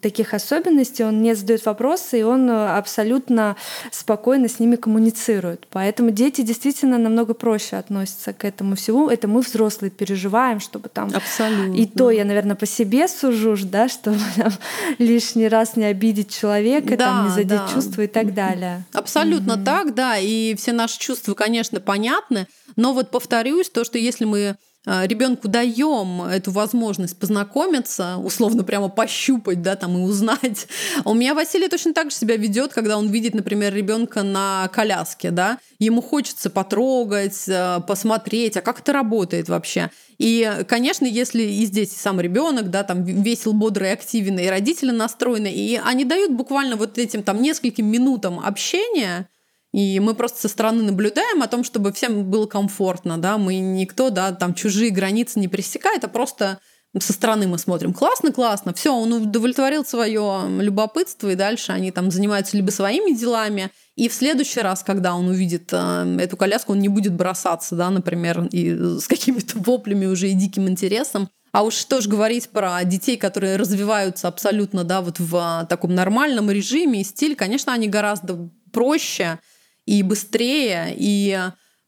таких особенностей, он не задает вопросы, и он э, абсолютно спокойно с ними коммуницирует. Поэтому дети действительно намного проще относятся к этому всему. Это мы взрослые переживаем, чтобы там... Абсолютно. И то я, наверное, по себе сужу, да, чтобы [LAUGHS] там, лишний раз не обидеть человека, да, там, не задеть да. чувства и так далее. Абсолютно mm так, да. И все наши чувства, конечно, понятны. Но вот повторюсь, то, что если мы ребенку даем эту возможность познакомиться, условно прямо пощупать, да, там и узнать. У меня Василий точно так же себя ведет, когда он видит, например, ребенка на коляске, да, ему хочется потрогать, а, посмотреть, а как это работает вообще. И, конечно, если и здесь сам ребенок, да, там весел, бодрый, активный, и родители настроены, и они дают буквально вот этим там нескольким минутам общения, и мы просто со стороны наблюдаем о том, чтобы всем было комфортно, да, мы никто, да, там чужие границы не пересекает, а просто со стороны мы смотрим. Классно, классно, все, он удовлетворил свое любопытство, и дальше они там занимаются либо своими делами, и в следующий раз, когда он увидит э, эту коляску, он не будет бросаться, да, например, и с какими-то воплями уже и диким интересом. А уж что ж говорить про детей, которые развиваются абсолютно, да, вот в таком нормальном режиме и стиле, конечно, они гораздо проще, и быстрее, и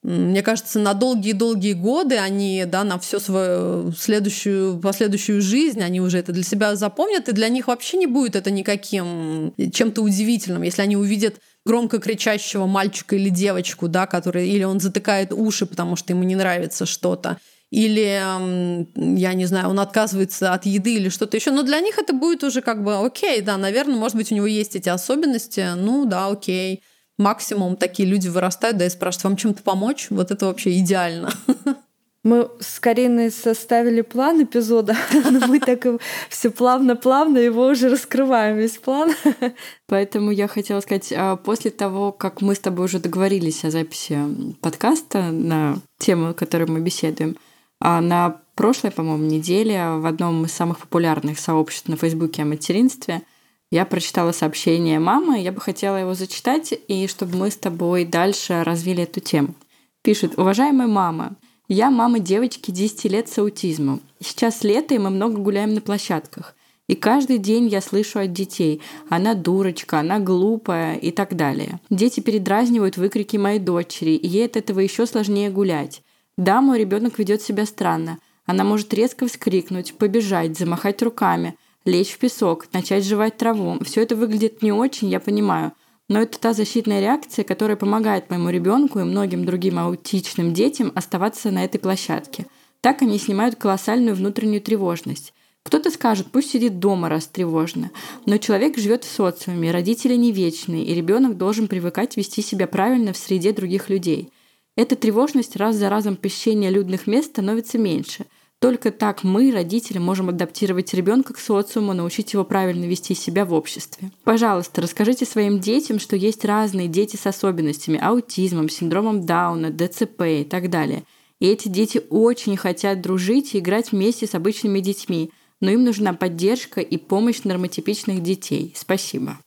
мне кажется, на долгие-долгие годы они, да, на всю свою следующую, последующую жизнь, они уже это для себя запомнят, и для них вообще не будет это никаким чем-то удивительным, если они увидят громко кричащего мальчика или девочку, да, который или он затыкает уши, потому что ему не нравится что-то, или, я не знаю, он отказывается от еды или что-то еще. Но для них это будет уже как бы окей, да, наверное, может быть, у него есть эти особенности, ну да, окей максимум такие люди вырастают, да, и спрашивают, вам чем-то помочь? Вот это вообще идеально. Мы с Кариной составили план эпизода, [LAUGHS] но мы так все плавно-плавно его уже раскрываем, весь план. Поэтому я хотела сказать, а, после того, как мы с тобой уже договорились о записи подкаста на тему, которую мы беседуем, а на прошлой, по-моему, неделе в одном из самых популярных сообществ на Фейсбуке о материнстве – я прочитала сообщение мамы, я бы хотела его зачитать, и чтобы мы с тобой дальше развили эту тему. Пишет, уважаемая мама, я мама девочки 10 лет с аутизмом. Сейчас лето, и мы много гуляем на площадках. И каждый день я слышу от детей «она дурочка», «она глупая» и так далее. Дети передразнивают выкрики моей дочери, и ей от этого еще сложнее гулять. Да, мой ребенок ведет себя странно. Она может резко вскрикнуть, побежать, замахать руками – лечь в песок, начать жевать траву. Все это выглядит не очень, я понимаю. Но это та защитная реакция, которая помогает моему ребенку и многим другим аутичным детям оставаться на этой площадке. Так они снимают колоссальную внутреннюю тревожность. Кто-то скажет, пусть сидит дома, раз тревожно. Но человек живет в социуме, родители не вечные, и ребенок должен привыкать вести себя правильно в среде других людей. Эта тревожность раз за разом посещения людных мест становится меньше – Только так мы, родители, можем адаптировать ребенка к социуму, научить его правильно вести себя в обществе. Пожалуйста, расскажите своим детям, что есть разные дети с особенностями, аутизмом, синдромом Дауна, ДЦП и так далее. И эти дети очень хотят дружить и играть вместе с обычными детьми, но им нужна поддержка и помощь нормотипичных детей. Спасибо.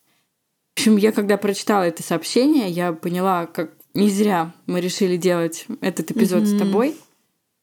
В общем, я когда прочитала это сообщение, я поняла, как не зря мы решили делать этот эпизод mm-hmm. с тобой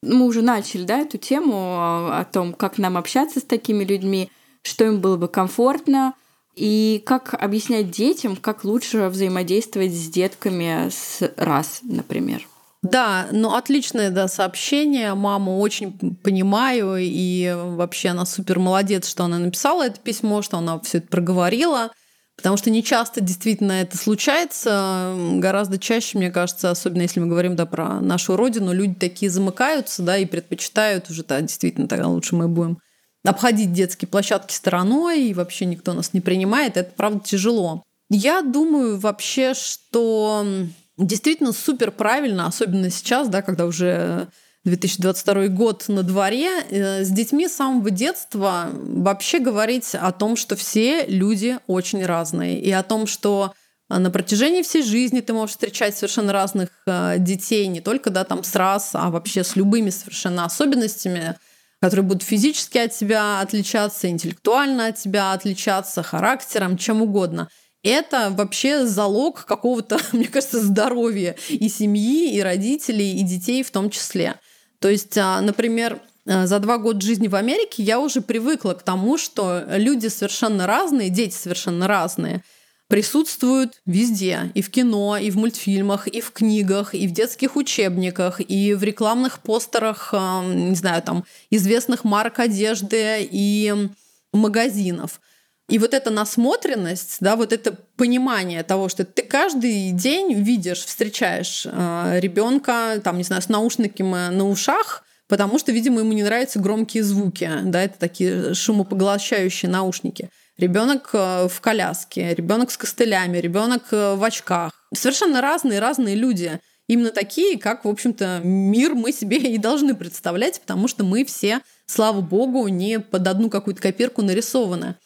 мы уже начали, да, эту тему о том, как нам общаться с такими людьми, что им было бы комфортно, и как объяснять детям, как лучше взаимодействовать с детками с раз, например. Да, ну отличное да, сообщение. Маму очень понимаю, и вообще она супер молодец, что она написала это письмо, что она все это проговорила. Потому что не часто действительно это случается. Гораздо чаще, мне кажется, особенно если мы говорим да, про нашу родину, люди такие замыкаются да, и предпочитают уже, да, действительно, тогда лучше мы будем обходить детские площадки стороной, и вообще никто нас не принимает. Это, правда, тяжело. Я думаю вообще, что действительно супер правильно, особенно сейчас, да, когда уже 2022 год на дворе, э, с детьми с самого детства вообще говорить о том, что все люди очень разные, и о том, что на протяжении всей жизни ты можешь встречать совершенно разных э, детей, не только да, там с раз, а вообще с любыми совершенно особенностями, которые будут физически от тебя отличаться, интеллектуально от тебя отличаться, характером, чем угодно. Это вообще залог какого-то, [LAUGHS] мне кажется, здоровья и семьи, и родителей, и детей в том числе. То есть, а, например, а, за два года жизни в Америке я уже привыкла к тому, что люди совершенно разные, дети совершенно разные, присутствуют везде. И в кино, и в мультфильмах, и в книгах, и в детских учебниках, и в рекламных постерах, не знаю, там, известных марок одежды и магазинов. И вот эта насмотренность, да, вот это понимание того, что ты каждый день видишь, встречаешь э, ребенка, там, не знаю, с наушниками на ушах, потому что, видимо, ему не нравятся громкие звуки, да, это такие шумопоглощающие наушники. Ребенок э, в коляске, ребенок с костылями, ребенок э, в очках. Совершенно разные, разные люди. Именно такие, как, в общем-то, мир мы себе и должны представлять, потому что мы все, слава богу, не под одну какую-то копирку нарисованы.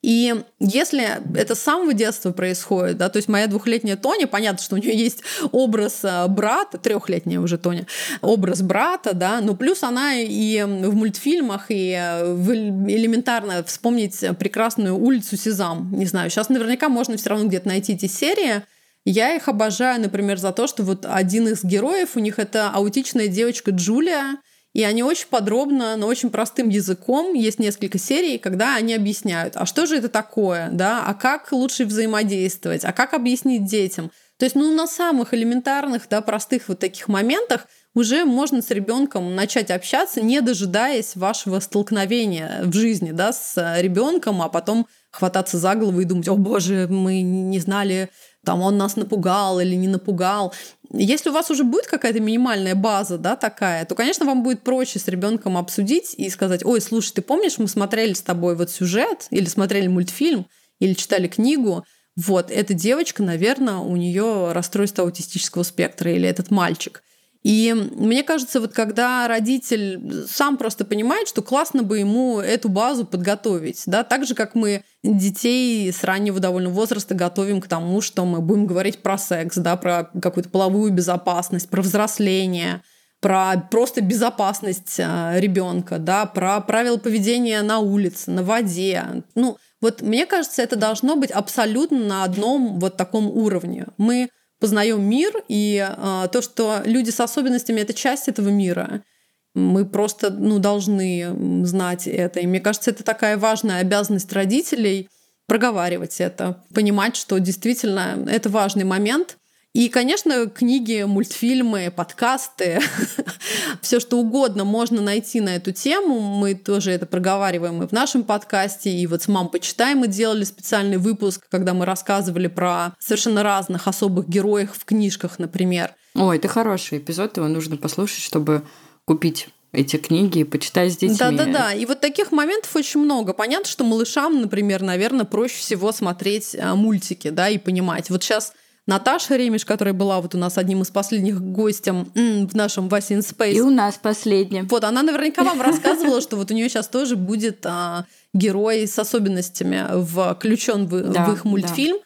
И если это с самого детства происходит, да, то есть моя двухлетняя Тоня, понятно, что у нее есть образ а, брата, трехлетняя уже Тоня, образ брата, да, но плюс она и в мультфильмах, и э, в элементарно вспомнить прекрасную улицу Сезам. Не знаю, сейчас наверняка можно все равно где-то найти эти серии. Я их обожаю, например, за то, что вот один из героев у них это аутичная девочка Джулия, и они очень подробно, но очень простым языком, есть несколько серий, когда они объясняют, а что же это такое, да, а как лучше взаимодействовать, а как объяснить детям. То есть, ну, на самых элементарных, да, простых вот таких моментах уже можно с ребенком начать общаться, не дожидаясь вашего столкновения в жизни, да, с ребенком, а потом хвататься за голову и думать, о боже, мы не знали, там он нас напугал или не напугал. Если у вас уже будет какая-то минимальная база, да, такая, то, конечно, вам будет проще с ребенком обсудить и сказать, ой, слушай, ты помнишь, мы смотрели с тобой вот сюжет, или смотрели мультфильм, или читали книгу, вот, эта девочка, наверное, у нее расстройство аутистического спектра, или этот мальчик. И мне кажется, вот когда родитель сам просто понимает, что классно бы ему эту базу подготовить, да, так же, как мы детей с раннего довольно возраста готовим к тому, что мы будем говорить про секс, да, про какую-то половую безопасность, про взросление, про просто безопасность а, ребенка, да, про правила поведения на улице, на воде. Ну, вот мне кажется, это должно быть абсолютно на одном вот таком уровне. Мы познаем мир, и э, то, что люди с особенностями это часть этого мира. Мы просто ну, должны знать это. И мне кажется, это такая важная обязанность родителей проговаривать это, понимать, что действительно это важный момент, и, конечно, книги, мультфильмы, подкасты, [LAUGHS] все что угодно можно найти на эту тему. Мы тоже это проговариваем и в нашем подкасте. И вот с «Мам, почитай» мы делали специальный выпуск, когда мы рассказывали про совершенно разных особых героев в книжках, например. Ой, это хороший эпизод, его нужно послушать, чтобы купить эти книги и почитать с детьми. Да-да-да. И вот таких моментов очень много. Понятно, что малышам, например, наверное, проще всего смотреть а, мультики, да, и понимать. Вот сейчас Наташа Ремеш, которая была вот у нас одним из последних гостем в нашем Васин Space. И у нас последним. Вот, она наверняка вам рассказывала, что вот у нее сейчас тоже будет а, герой с особенностями включен в, да, в их мультфильм. Да.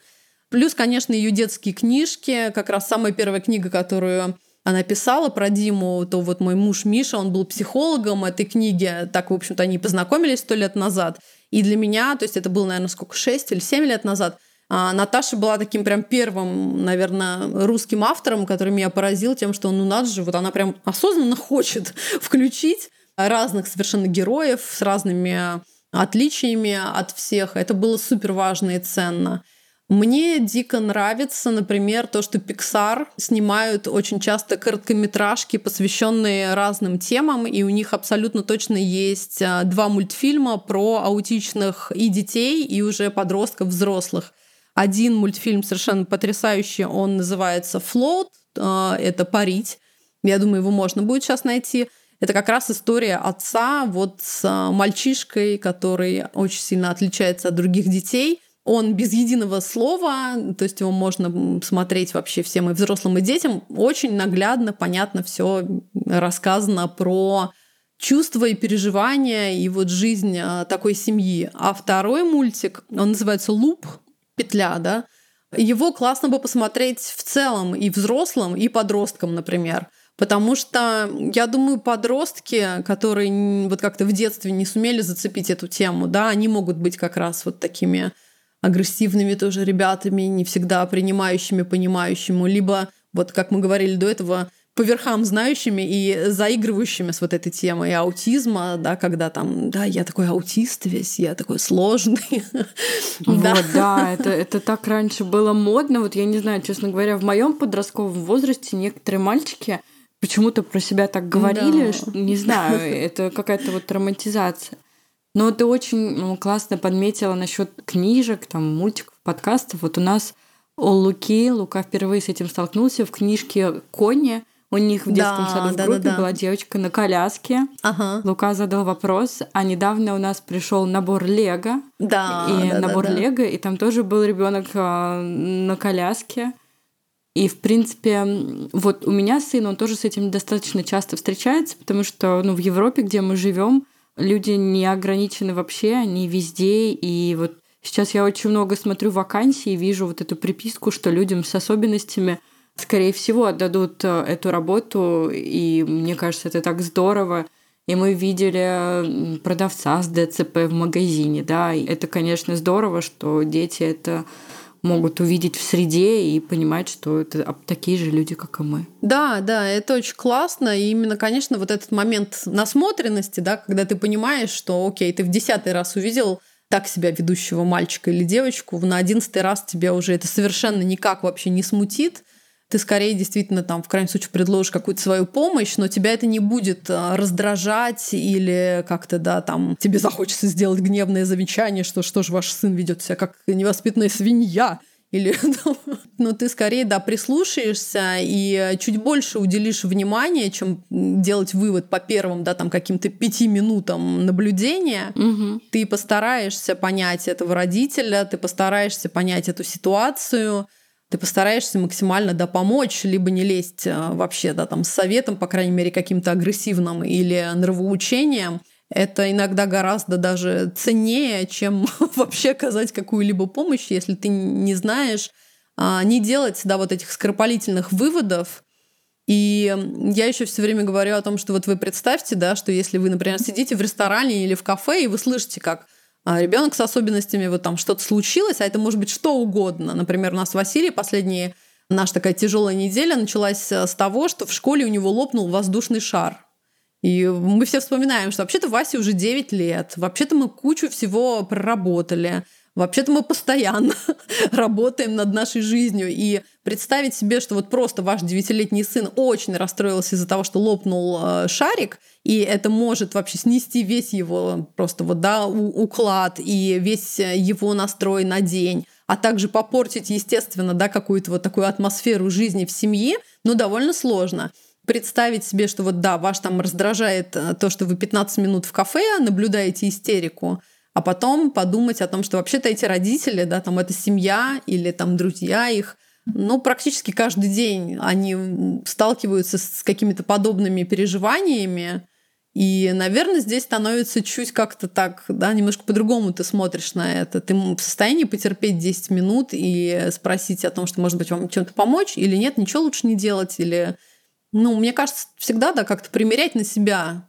Плюс, конечно, ее детские книжки. Как раз самая первая книга, которую она писала про Диму, то вот мой муж Миша, он был психологом этой книги. Так, в общем-то, они познакомились сто лет назад. И для меня, то есть это было, наверное, сколько, шесть или семь лет назад – Наташа была таким прям первым, наверное, русским автором, который меня поразил тем, что ну надо же, вот она прям осознанно хочет [LAUGHS] включить разных совершенно героев с разными отличиями от всех. Это было супер важно и ценно. Мне дико нравится, например, то, что Pixar снимают очень часто короткометражки, посвященные разным темам, и у них абсолютно точно есть а, два мультфильма про аутичных и детей, и уже подростков взрослых. Один мультфильм совершенно потрясающий, он называется «Float», э, это «Парить». Я думаю, его можно будет сейчас найти. Это как раз история отца вот с э, мальчишкой, который очень сильно отличается от других детей. Он без единого слова, то есть его можно смотреть вообще всем и взрослым, и детям. Очень наглядно, понятно все рассказано про чувства и переживания и вот жизнь э, такой семьи. А второй мультик, он называется «Луп», петля, да, его классно бы посмотреть в целом и взрослым, и подросткам, например. Потому что, я думаю, подростки, которые вот как-то в детстве не сумели зацепить эту тему, да, они могут быть как раз вот такими агрессивными тоже ребятами, не всегда принимающими, понимающими, либо, вот как мы говорили до этого, по верхам знающими и заигрывающими с вот этой темой аутизма, да, когда там, да, я такой аутист весь, я такой сложный. [LAUGHS] Вот, да, это, это так раньше было модно. Вот я не знаю, честно говоря, в моем подростковом возрасте некоторые мальчики почему-то про себя так говорили, да. что, не знаю, это какая-то вот романтизация. Но ты очень ну, классно подметила насчет книжек, там, мультиков, подкастов. Вот у нас у Луки, Лука впервые с этим столкнулся в книжке «Кони», у них в детском да, саду в да, группе да, да. была девочка на коляске. Ага. Лука задал вопрос, а недавно у нас пришел набор Лего. Да. И да, набор да, да. Лего, и там тоже был ребенок а, на коляске. И, в принципе, вот у меня сын, он тоже с этим достаточно часто встречается, потому что ну, в Европе, где мы живем, люди не ограничены вообще, они везде. И вот сейчас я очень много смотрю вакансий и вижу вот эту приписку, что людям с особенностями – скорее всего, отдадут э, эту работу, и мне кажется, это так здорово. И мы видели продавца с ДЦП в магазине, да, и это, конечно, здорово, что дети это могут увидеть в среде и понимать, что это такие же люди, как и мы. Да, да, это очень классно. И именно, конечно, вот этот момент насмотренности, да, когда ты понимаешь, что, окей, ты в десятый раз увидел так себя ведущего мальчика или девочку, на одиннадцатый раз тебя уже это совершенно никак вообще не смутит, ты скорее действительно там в крайнем случае предложишь какую-то свою помощь, но тебя это не будет а, раздражать или как-то, да, там тебе захочется сделать гневное замечание, что что же ваш сын ведет себя как невоспитанная свинья, или [LAUGHS] ну, ты скорее, да, прислушаешься и чуть больше уделишь внимания, чем делать вывод по первым, да, там, каким-то пяти минутам наблюдения. Угу. Ты постараешься понять этого родителя, ты постараешься понять эту ситуацию, ты постараешься максимально да, помочь, либо не лезть а, вообще да, там, с советом, по крайней мере, каким-то агрессивным или нравоучением. Это иногда гораздо даже ценнее, чем [LAUGHS] вообще оказать какую-либо помощь, если ты не знаешь, а, не делать да, вот этих скоропалительных выводов. И я еще все время говорю о том, что вот вы представьте, да, что если вы, например, сидите в ресторане или в кафе, и вы слышите, как а ребенок с особенностями, вот там что-то случилось, а это может быть что угодно. Например, у нас в Василии последние наша такая тяжелая неделя началась э, с того, что в школе у него лопнул воздушный шар. И мы все вспоминаем, что вообще-то Васе уже 9 лет, вообще-то мы кучу всего проработали, Вообще-то мы постоянно [LAUGHS] работаем над нашей жизнью. И представить себе, что вот просто ваш девятилетний сын очень расстроился из-за того, что лопнул э, шарик, и это может вообще снести весь его просто вот, да, уклад и весь его настрой на день, а также попортить, естественно, да, какую-то вот такую атмосферу жизни в семье, ну, довольно сложно представить себе, что вот да, ваш там раздражает э, то, что вы 15 минут в кафе наблюдаете истерику, а потом подумать о том, что вообще-то эти родители, да, там это семья или там друзья их, ну, практически каждый день они сталкиваются с какими-то подобными переживаниями. И, наверное, здесь становится чуть как-то так, да, немножко по-другому ты смотришь на это. Ты в состоянии потерпеть 10 минут и спросить о том, что, может быть, вам чем-то помочь или нет, ничего лучше не делать, или... Ну, мне кажется, всегда, да, как-то примерять на себя.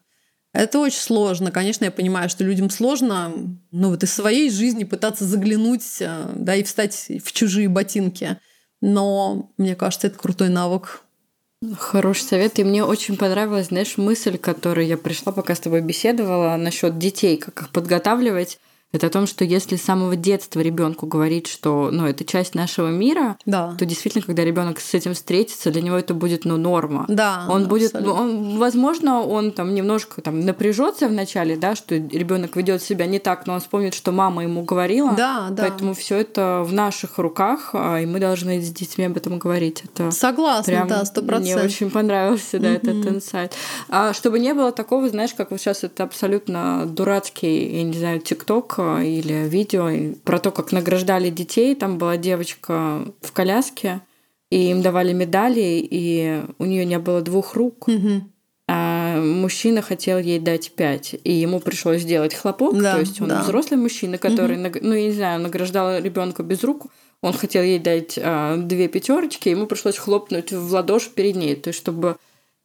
Это очень сложно. Конечно, я понимаю, что людям сложно, ну, вот из своей жизни пытаться заглянуть, э, да, и встать в чужие ботинки. Но мне кажется, это крутой навык. Хороший совет. И мне очень понравилась, знаешь, мысль, которую я пришла, пока с тобой беседовала, насчет детей, как их подготавливать это о том, что если с самого детства ребенку говорить, что ну, это часть нашего мира, да. то действительно, когда ребенок с этим встретится, для него это будет ну, норма. Да, он будет, он, возможно, он там немножко там напряжется вначале, да, что ребенок ведет себя не так, но он вспомнит, что мама ему говорила. Да, да. Поэтому все это в наших руках, а, и мы должны с детьми об этом говорить. Это Согласна, прям да, сто процентов. Мне очень понравился, да, mm-hmm. этот инсайт. А чтобы не было такого, знаешь, как вот сейчас это абсолютно дурацкий, я не знаю, ТикТок или видео про то, как награждали детей. Там была девочка в коляске, и им давали медали, и у нее не было двух рук. Угу. А мужчина хотел ей дать пять, и ему пришлось сделать хлопок. Да, то есть он да. взрослый мужчина, который, Мгм. ну, я не знаю, награждал ребенка без рук. Он хотел ей дать а, две пятерочки, ему пришлось хлопнуть в ладоши перед ней. То есть, чтобы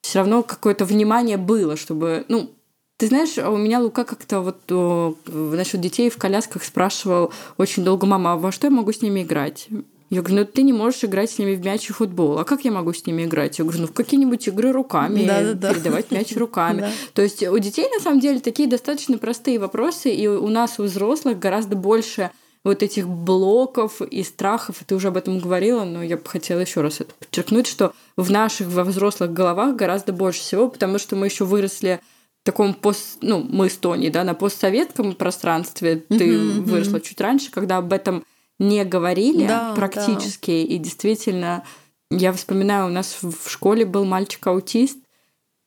все равно какое-то внимание было, чтобы, ну, ты знаешь, у меня Лука как-то вот о, насчет детей в колясках спрашивал очень долго, мама, а во что я могу с ними играть? Я говорю, ну ты не можешь играть с ними в мяч и футбол. А как я могу с ними играть? Я говорю, ну в какие-нибудь игры руками, Да-да-да. передавать мяч руками. [LAUGHS] Да. То есть у детей на самом деле такие достаточно простые вопросы, и у нас, у взрослых, гораздо больше вот этих блоков и страхов, и ты уже об этом говорила, но я бы хотела еще раз это подчеркнуть, что в наших, во взрослых головах гораздо больше всего, потому что мы еще выросли таком пост, ну, мы с Тони, да, на постсоветском пространстве, ты Мгм, выросла мгм. чуть раньше, когда об этом не говорили Да, практически, и действительно, я вспоминаю, у нас в в школе был мальчик-аутист,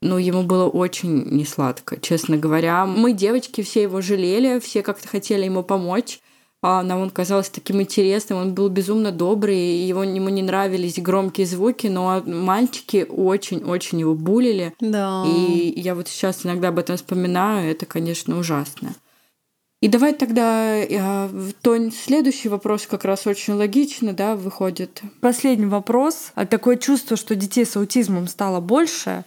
но ему было очень несладко, честно говоря. Мы, девочки, все его жалели, все как-то хотели ему помочь. А нам он казался таким интересным, он был безумно добрый, его, ему не нравились громкие звуки, но мальчики очень-очень его булили. Да. И я вот сейчас иногда об этом вспоминаю, это, конечно, ужасно. И давай тогда, э, Тонь, следующий вопрос как раз очень логично, да, выходит. Последний вопрос. А Такое чувство, что детей с аутизмом стало больше,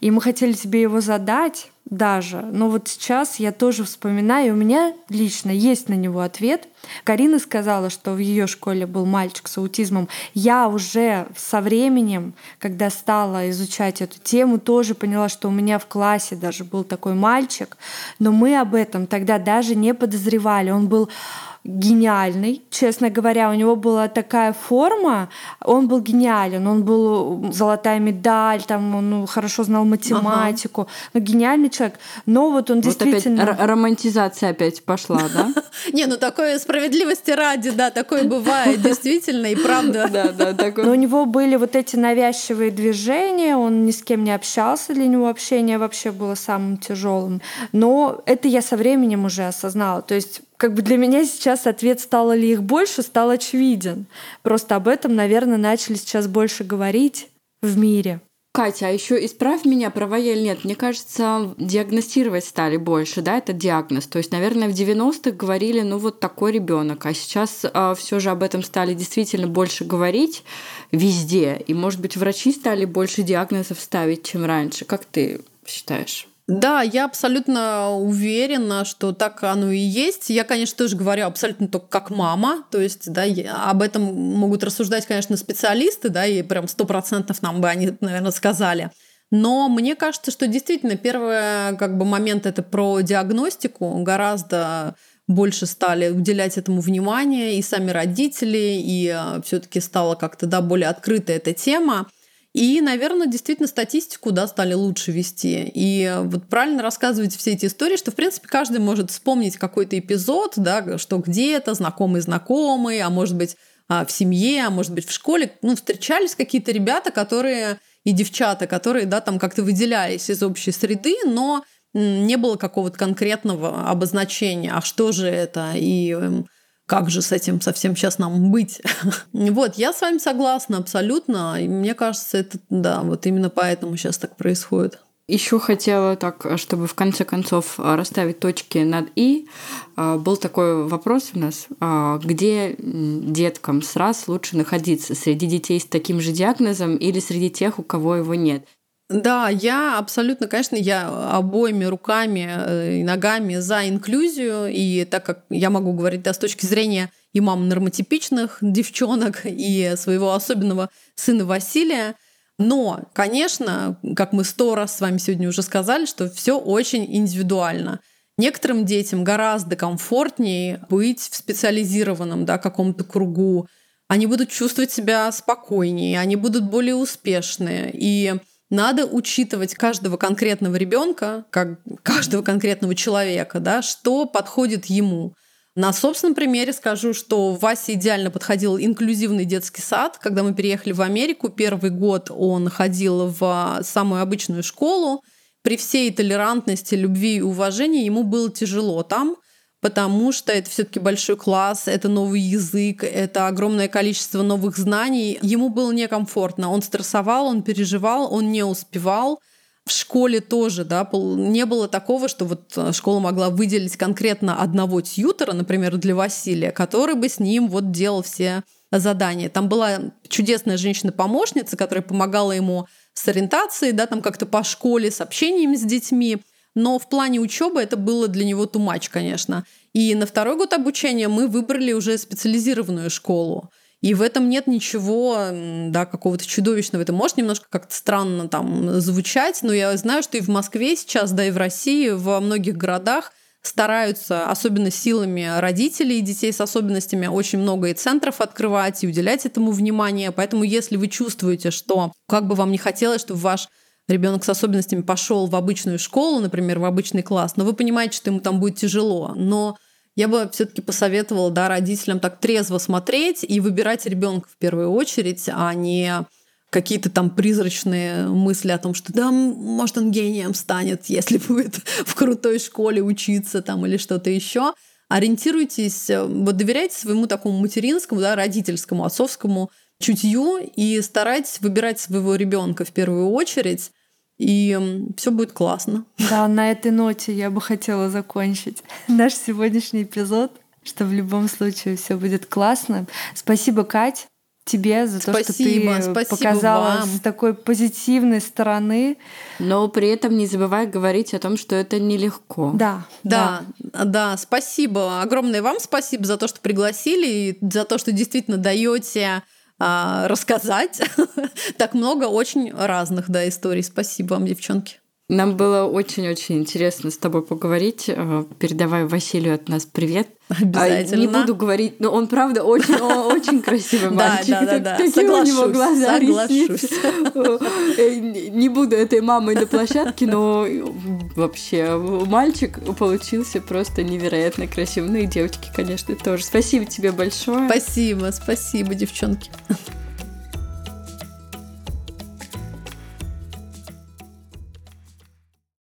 и мы хотели тебе его задать даже. Но вот сейчас я тоже вспоминаю, у меня лично есть на него ответ. Карина сказала, что в ее школе был мальчик с аутизмом. Я уже со временем, когда стала изучать эту тему, тоже поняла, что у меня в классе даже был такой мальчик, но мы об этом тогда даже не подозревали. Он был гениальный, честно говоря. У него была такая форма, он был гениален, он был золотая медаль, там он ну, хорошо знал математику, ну гениальный человек. Но вот он Вот опять действительно... р- романтизация опять пошла, да? [LAUGHS] Не, ну такое справедливости ради, да, такое бывает, действительно, и правда. [LAUGHS] Да, да, Но у него были вот эти навязчивые движения, он ни с кем не общался, для него общение вообще было самым тяжелым. Но это я со временем уже осознала. То есть как бы для меня сейчас ответ, стало ли их больше, стал очевиден. Просто об этом, наверное, начали сейчас больше говорить в мире. Катя, а еще исправь меня, права я или нет. Мне кажется, диагностировать стали больше, да, это диагноз. То есть, наверное, в 90-х говорили, ну вот такой ребенок, а сейчас все же об этом стали действительно больше говорить везде. И, может быть, врачи стали больше диагнозов ставить, чем раньше. Как ты считаешь? Да, я абсолютно уверена, что так оно и есть. Я, конечно, тоже говорю абсолютно только как мама. То есть, да, об этом могут рассуждать, конечно, специалисты, да, и прям сто процентов нам бы они, наверное, сказали. Но мне кажется, что действительно первый как бы, момент это про диагностику. Гораздо больше стали уделять этому внимание и сами родители, и все-таки стала как-то да, более открыта эта тема. И, наверное, действительно статистику да, стали лучше вести. И вот правильно рассказывать все эти истории, что, в принципе, каждый может вспомнить какой-то эпизод, да, что где-то знакомый-знакомый, а может быть, а, в семье, а может быть, в школе, ну, встречались какие-то ребята, которые и девчата, которые, да, там как-то выделялись из общей среды, но не было какого-то конкретного обозначения, а что же это, и эм, как же с этим совсем сейчас нам быть? [LAUGHS] вот, я с вами согласна абсолютно. И мне кажется, это, да, вот именно поэтому сейчас так происходит. Еще хотела так, чтобы в конце концов а, расставить точки над «и». А, был такой вопрос у нас, а, где деткам с раз лучше находиться? Среди детей с таким же диагнозом или среди тех, у кого его нет? Да, я абсолютно, конечно, я обоими руками э, и ногами за инклюзию, и так как я могу говорить да, с точки зрения и мам нормотипичных девчонок, и своего особенного сына Василия, но, конечно, как мы сто раз с вами сегодня уже сказали, что все очень индивидуально. Некоторым детям гораздо комфортнее быть в специализированном да, каком-то кругу. Они будут чувствовать себя спокойнее, они будут более успешные. И надо учитывать каждого конкретного ребенка, как каждого конкретного человека, да, что подходит ему. На собственном примере скажу, что Васе идеально подходил инклюзивный детский сад. Когда мы переехали в Америку, первый год он ходил в самую обычную школу. При всей толерантности, любви и уважении ему было тяжело там – потому что это все-таки большой класс, это новый язык, это огромное количество новых знаний. Ему было некомфортно. Он стрессовал, он переживал, он не успевал. В школе тоже, да, не было такого, что вот э, школа могла выделить конкретно одного тьютера, например, для Василия, который бы с ним вот делал все задания. Там была чудесная женщина-помощница, которая помогала ему с ориентацией, да, там как-то по школе, с общением с детьми. Но в плане учебы это было для него тумач, конечно. И на второй год обучения мы выбрали уже специализированную школу. И в этом нет ничего, да, какого-то чудовищного. Это может немножко как-то странно там звучать, но я знаю, что и в Москве сейчас, да и в России, во многих городах стараются, особенно силами родителей и детей с особенностями, очень много и центров открывать, и уделять этому внимание. Поэтому если вы чувствуете, что как бы вам не хотелось, чтобы ваш ребенок с особенностями пошел в обычную школу, например, в обычный класс, но вы понимаете, что ему там будет тяжело. Но я бы все-таки посоветовала да, родителям так трезво смотреть и выбирать ребенка в первую очередь, а не какие-то там призрачные мысли о том, что да, может, он гением станет, если [LAUGHS] будет в крутой школе учиться там или что-то еще. Ориентируйтесь, вот доверяйте своему такому материнскому, да, родительскому, отцовскому чутью и старайтесь выбирать своего ребенка в первую очередь, и все будет классно. Да, на этой ноте я бы хотела закончить [LAUGHS] наш сегодняшний эпизод, что в любом случае все будет классно. Спасибо, Кать тебе за то, спасибо, что ты спасибо показала вам. с такой позитивной стороны. Но при этом не забывай говорить о том, что это нелегко. Да, да, да, да. Спасибо, огромное вам спасибо за то, что пригласили, и за то, что действительно даете рассказать. [LAUGHS] так много очень разных да, историй. Спасибо вам, девчонки. Нам было очень-очень интересно с тобой поговорить. Э, передавай Василию от нас привет. Обязательно. Не буду говорить, но он правда очень, [LAUGHS] очень красивый мальчик. Да, да, да. Какие у него глаза, Соглашусь. Э, не буду этой мамой на площадке, но вообще мальчик получился просто невероятно красивый. Ну и девочки, конечно, тоже. Спасибо тебе большое. Спасибо, спасибо, девчонки.